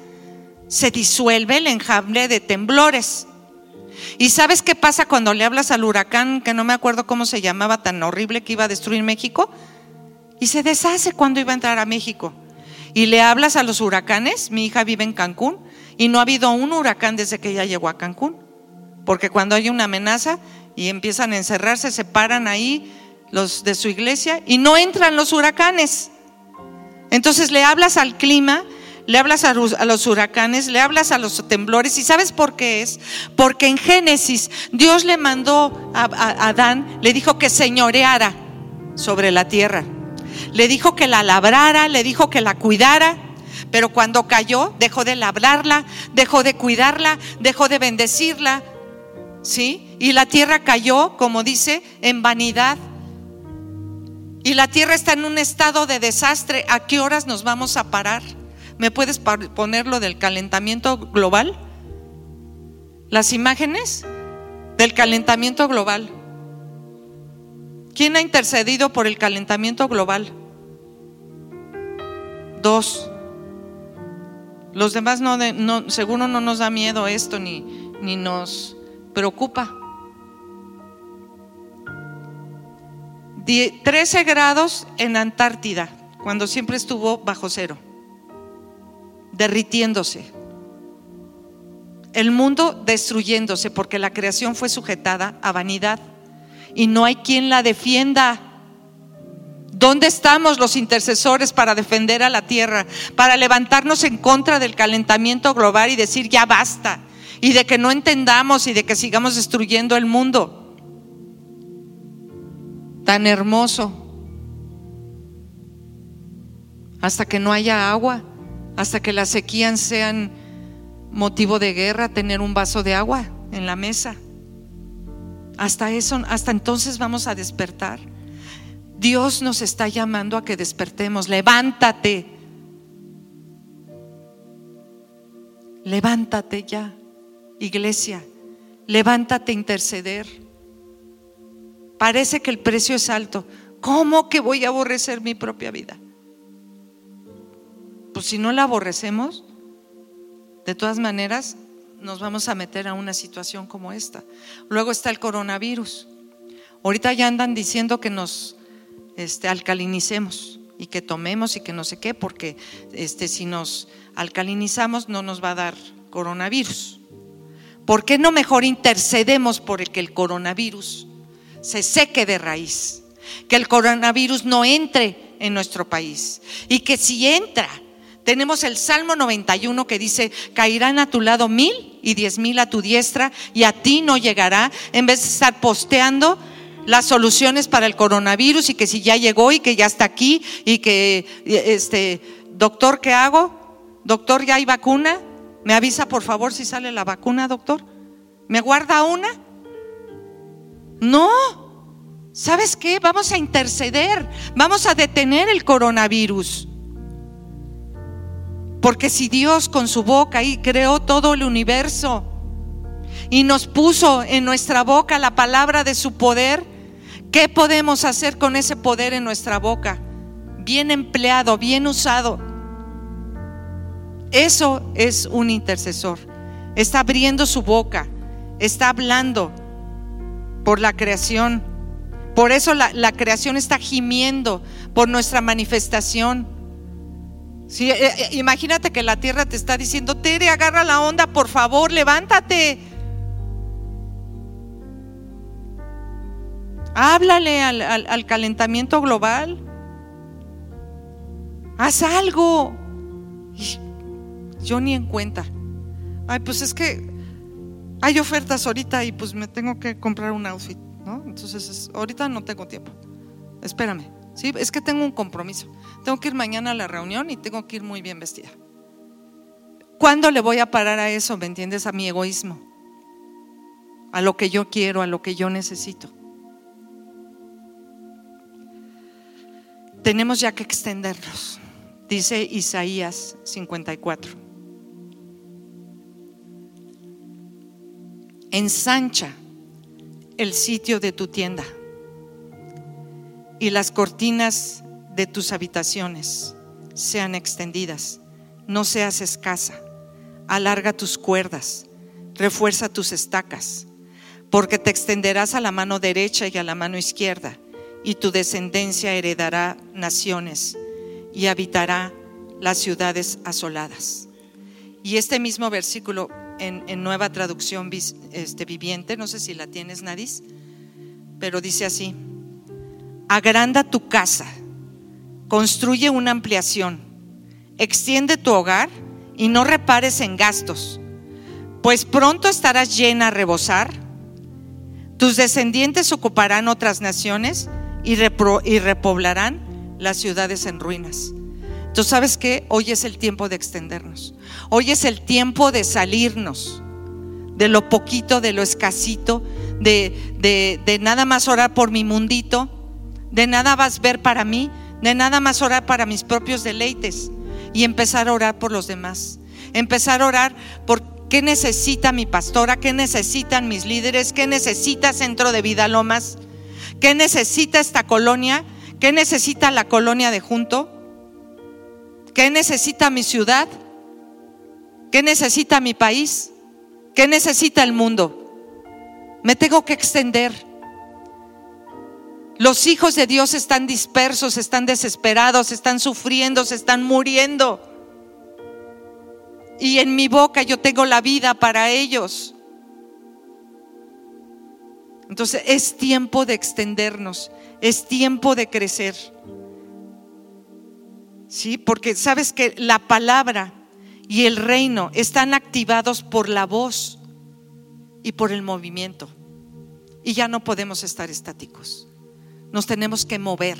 se disuelve el enjambre de temblores. ¿Y sabes qué pasa cuando le hablas al huracán, que no me acuerdo cómo se llamaba, tan horrible que iba a destruir México? Y se deshace cuando iba a entrar a México. Y le hablas a los huracanes, mi hija vive en Cancún, y no ha habido un huracán desde que ella llegó a Cancún. Porque cuando hay una amenaza y empiezan a encerrarse, se paran ahí los de su iglesia y no entran los huracanes. Entonces le hablas al clima le hablas a los huracanes, le hablas a los temblores. ¿Y sabes por qué es? Porque en Génesis Dios le mandó a, Adán, le dijo que señoreara sobre la tierra. Le dijo que la labrara, le dijo que la cuidara. Pero cuando cayó, dejó de labrarla, dejó de cuidarla, dejó de bendecirla. ¿Sí? Y la tierra cayó, como dice, en vanidad. Y la tierra está en un estado de desastre. ¿A qué horas nos vamos a parar? ¿Me puedes poner lo del calentamiento global? Las imágenes del calentamiento global. ¿Quién ha intercedido por el calentamiento global? Dos. Los demás no, seguro no nos da miedo esto ni, ni nos preocupa. 13 grados en Antártida, cuando siempre estuvo bajo cero. derritiéndose. El mundo destruyéndose porque la creación fue sujetada a vanidad y no hay quien la defienda. ¿Dónde estamos los intercesores para defender a la tierra, para levantarnos en contra del calentamiento global y decir ya basta? Y de que no entendamos y de que sigamos destruyendo el mundo. Tan hermoso. Hasta que no haya agua, hasta que las sequías sean motivo de guerra, tener un vaso de agua en la mesa. Hasta eso, hasta entonces vamos a despertar. Dios nos está llamando a que despertemos. Levántate. Levántate ya, iglesia. Levántate a interceder. Parece que el precio es alto. ¿Cómo que voy a aborrecer mi propia vida? Pues si no la aborrecemos, de todas maneras nos vamos a meter a una situación como esta. Luego está el coronavirus. Ahorita ya andan diciendo que nos este, alcalinicemos y que tomemos y que no sé qué, porque este, si nos alcalinizamos no nos va a dar coronavirus. ¿Por qué no mejor intercedemos por el que el coronavirus se seque de raíz? Que el coronavirus no entre en nuestro país y que si entra, tenemos el Salmo 91 que dice, caerán a tu lado mil y diez mil a tu diestra y a ti no llegará, en vez de estar posteando las soluciones para el coronavirus y que si ya llegó y que ya está aquí y que, este, doctor, ¿qué hago? Doctor, ¿ya hay vacuna? ¿Me avisa por favor si sale la vacuna, doctor? ¿Me guarda una? No. ¿Sabes qué? Vamos a interceder, vamos a detener el coronavirus. Porque si Dios con su boca ahí creó todo el universo y nos puso en nuestra boca la palabra de su poder, ¿Qué podemos hacer con ese poder en nuestra boca? Bien empleado, bien usado. Eso es un intercesor. Está abriendo su boca, está hablando por la creación. Por eso la, creación está gimiendo por nuestra manifestación. Eh, eh, imagínate que la tierra te está diciendo, Tere, agarra la onda, por favor, levántate. Háblale al, calentamiento global. Haz algo. yo ni en cuenta. Ay, pues es que hay ofertas ahorita y pues me tengo que comprar un outfit, ¿no? Entonces, ahorita no tengo tiempo. Espérame. Sí, es que tengo un compromiso. Tengo que ir mañana a la reunión y tengo que ir muy bien vestida. ¿Cuándo le voy a parar a eso? ¿Me entiendes? A mi egoísmo. A lo que yo quiero, a lo que yo necesito. Tenemos ya que extendernos, dice Isaías 54. Ensancha el sitio de tu tienda y las cortinas de tus habitaciones sean extendidas. No seas escasa. Alarga tus cuerdas, refuerza tus estacas, porque te extenderás a la mano derecha y a la mano izquierda y tu descendencia heredará naciones y habitará las ciudades asoladas. Y este mismo versículo en, nueva traducción este, viviente, no sé si la tienes, Nadis, pero dice así, agranda tu casa, construye una ampliación, extiende tu hogar y no repares en gastos, pues pronto estarás llena a rebosar, tus descendientes ocuparán otras naciones y, repoblarán las ciudades en ruinas. Tú sabes que hoy es el tiempo de extendernos. Hoy es el tiempo de salirnos de lo poquito, de lo escasito, de, de, de, nada más orar por mi mundito, de nada más ver para mí, de nada más orar para mis propios deleites y empezar a orar por los demás. Empezar a orar por qué necesita mi pastora, qué necesitan mis líderes, qué necesita Centro de Vida Lomas ¿Qué necesita esta colonia? ¿Qué necesita la colonia de junto? ¿Qué necesita mi ciudad? ¿Qué necesita mi país? ¿Qué necesita el mundo? Me tengo que extender. Los hijos de Dios están dispersos, están desesperados, están sufriendo, se están muriendo. y en mi boca yo tengo la vida para ellos. Entonces es tiempo de extendernos, es tiempo de crecer. Sí, porque sabes que la palabra y el reino están activados por la voz y por el movimiento. Y ya no podemos estar estáticos. Nos tenemos que mover,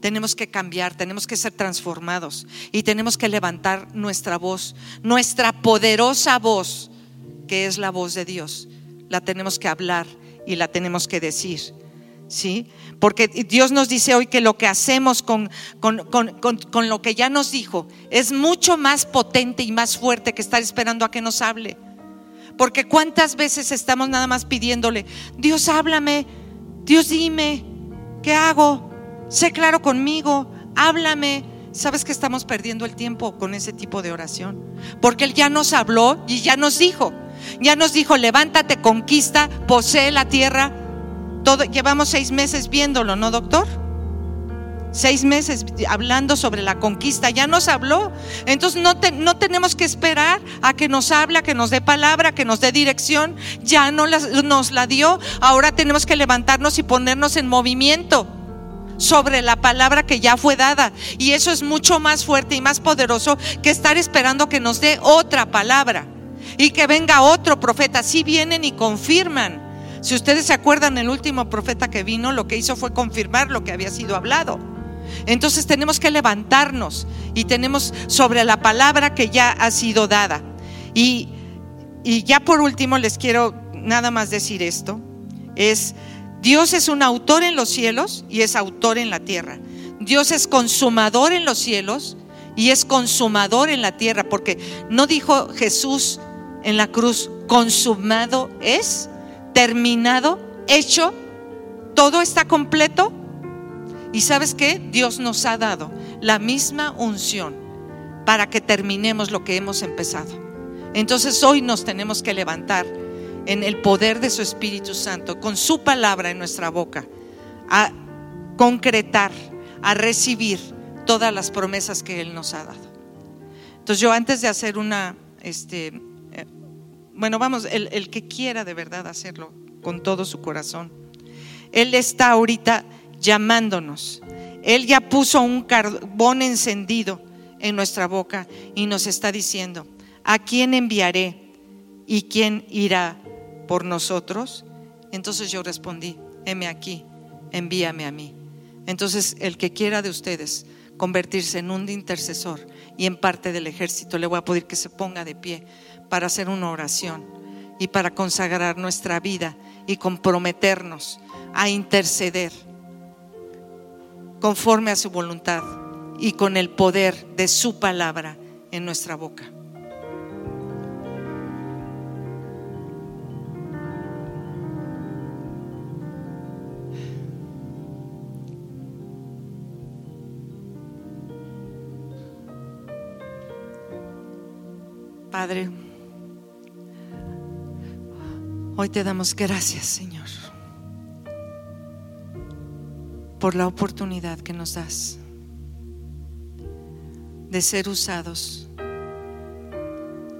tenemos que cambiar, tenemos que ser transformados y tenemos que levantar nuestra voz, nuestra poderosa voz, que es la voz de Dios. La tenemos que hablar y la tenemos que decir. ¿Sí? Porque Dios nos dice hoy que lo que hacemos con, con, con, lo que ya nos dijo es mucho más potente y más fuerte que estar esperando a que nos hable. Porque cuántas veces estamos nada más pidiéndole, Dios háblame, Dios dime, ¿qué hago? Sé claro conmigo, háblame. ¿Sabes que estamos perdiendo el tiempo con ese tipo de oración? Porque Él ya nos habló y ya nos dijo. Ya nos dijo, levántate, conquista, posee la tierra. Todo, llevamos seis meses viéndolo, ¿no, doctor? seis meses hablando sobre la conquista, ya nos habló. Entonces no, no tenemos que esperar a que nos hable, que nos dé palabra, que nos dé dirección. Ya no nos la dio. Ahora tenemos que levantarnos y ponernos en movimiento sobre la palabra que ya fue dada. Y eso es mucho más fuerte y más poderoso que estar esperando que nos dé otra palabra y que venga otro profeta. Si vienen y confirman. Si ustedes se acuerdan, el último profeta que vino lo que hizo fue confirmar lo que había sido hablado. Entonces tenemos que levantarnos y tenemos sobre la palabra que ya ha sido dada. Y, y ya por último les quiero nada más decir esto. Es, Dios es un autor en los cielos y es autor en la tierra. Dios es consumador en los cielos y es consumador en la tierra, porque no dijo Jesús en la cruz, consumado es, terminado, hecho, todo está completo. Y sabes qué? Dios nos ha dado la misma unción para que terminemos lo que hemos empezado. Entonces hoy nos tenemos que levantar en el poder de su Espíritu Santo, con su palabra en nuestra boca, a concretar, a recibir todas las promesas que Él nos ha dado. Entonces yo antes de hacer una, este, bueno, vamos, el, que quiera de verdad hacerlo con todo su corazón, Él está ahorita llamándonos. Él ya puso un carbón encendido en nuestra boca y nos está diciendo, ¿a quién enviaré y quién irá por nosotros? Entonces yo respondí, heme aquí, envíame a mí. Entonces el que quiera de ustedes convertirse en un intercesor y en parte del ejército, le voy a pedir que se ponga de pie para hacer una oración y para consagrar nuestra vida y comprometernos a interceder conforme a su voluntad y con el poder de su palabra en nuestra boca. Padre, hoy te damos gracias, Señor por la oportunidad que nos das de ser usados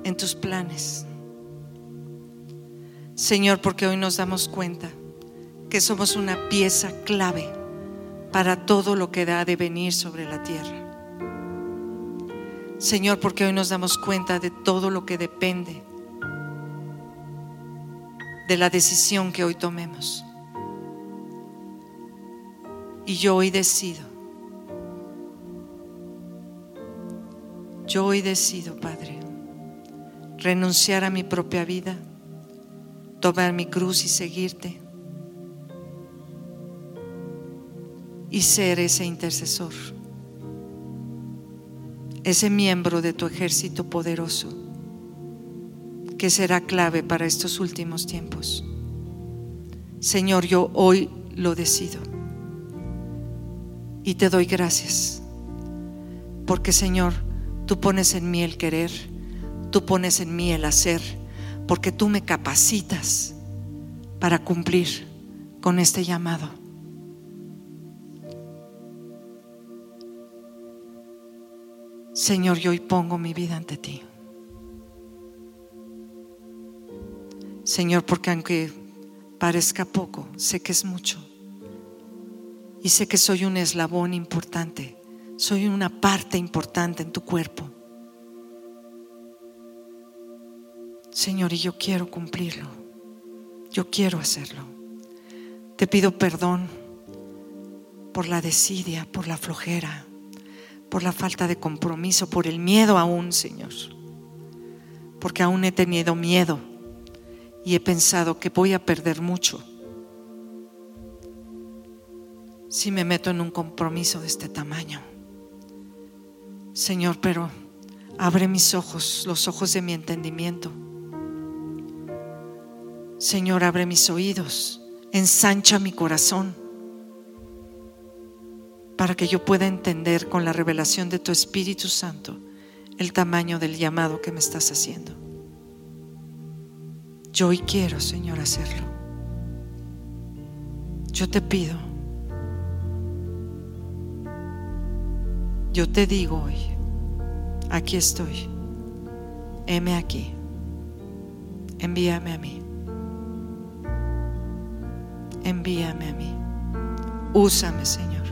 en tus planes. Señor, porque hoy nos damos cuenta que somos una pieza clave para todo lo que da de venir sobre la tierra. Señor, porque hoy nos damos cuenta de todo lo que depende de la decisión que hoy tomemos. Y yo hoy decido. Yo hoy decido, Padre, renunciar a mi propia vida, tomar mi cruz y seguirte. Y ser ese intercesor, ese miembro de tu ejército poderoso que será clave para estos últimos tiempos. Señor, yo hoy lo decido. Y te doy gracias. Porque Señor, tú pones en mí el querer, tú pones en mí el hacer, porque tú me capacitas para cumplir con este llamado. Señor, yo hoy pongo mi vida ante ti. Señor, porque aunque parezca poco, sé que es mucho. Y sé que soy un eslabón importante, soy una parte importante en tu cuerpo. Señor, y yo quiero cumplirlo, yo quiero hacerlo. Te pido perdón por la desidia, por la flojera, por la falta de compromiso, por el miedo aún, Señor. Porque aún he tenido miedo y he pensado que voy a perder mucho si me meto en un compromiso de este tamaño. Señor, pero abre mis ojos, los ojos de mi entendimiento. Señor, abre mis oídos, ensancha mi corazón para que yo pueda entender con la revelación de tu Espíritu Santo el tamaño del llamado que me estás haciendo. Yo hoy quiero, Señor, hacerlo. Yo te pido. Yo te digo hoy, aquí estoy, heme aquí, envíame a mí, envíame a mí, úsame Señor,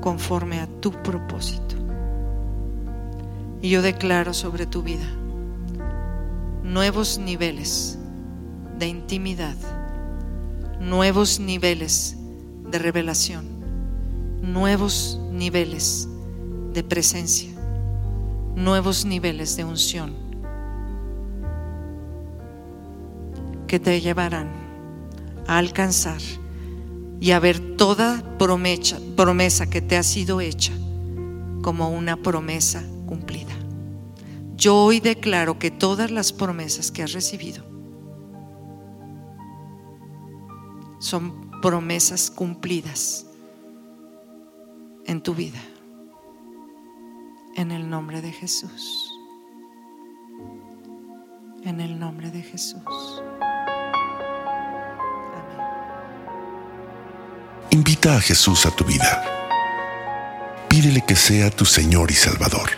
conforme a tu propósito. Y yo declaro sobre tu vida nuevos niveles de intimidad, nuevos niveles de revelación nuevos niveles de presencia, nuevos niveles de unción que te llevarán a alcanzar y a ver toda promesa, que te ha sido hecha como una promesa cumplida. Yo hoy declaro que todas las promesas que has recibido son promesas cumplidas en tu vida. En el nombre de Jesús. En el nombre de Jesús. Amén. Invita a Jesús a tu vida. Pídele que sea tu Señor y Salvador.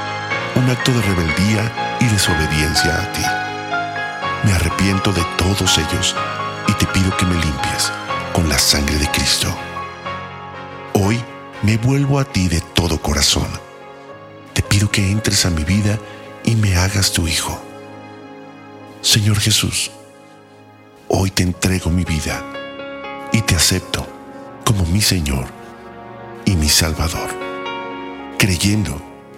un acto de rebeldía y desobediencia a ti. Me arrepiento de todos ellos y te pido que me limpies con la sangre de Cristo. Hoy me vuelvo a ti de todo corazón. Te pido que entres a mi vida y me hagas tu hijo. Señor Jesús, hoy te entrego mi vida y te acepto como mi Señor y mi Salvador, creyendo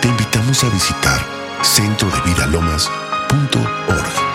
te invitamos a visitar centrodevidalomas.org.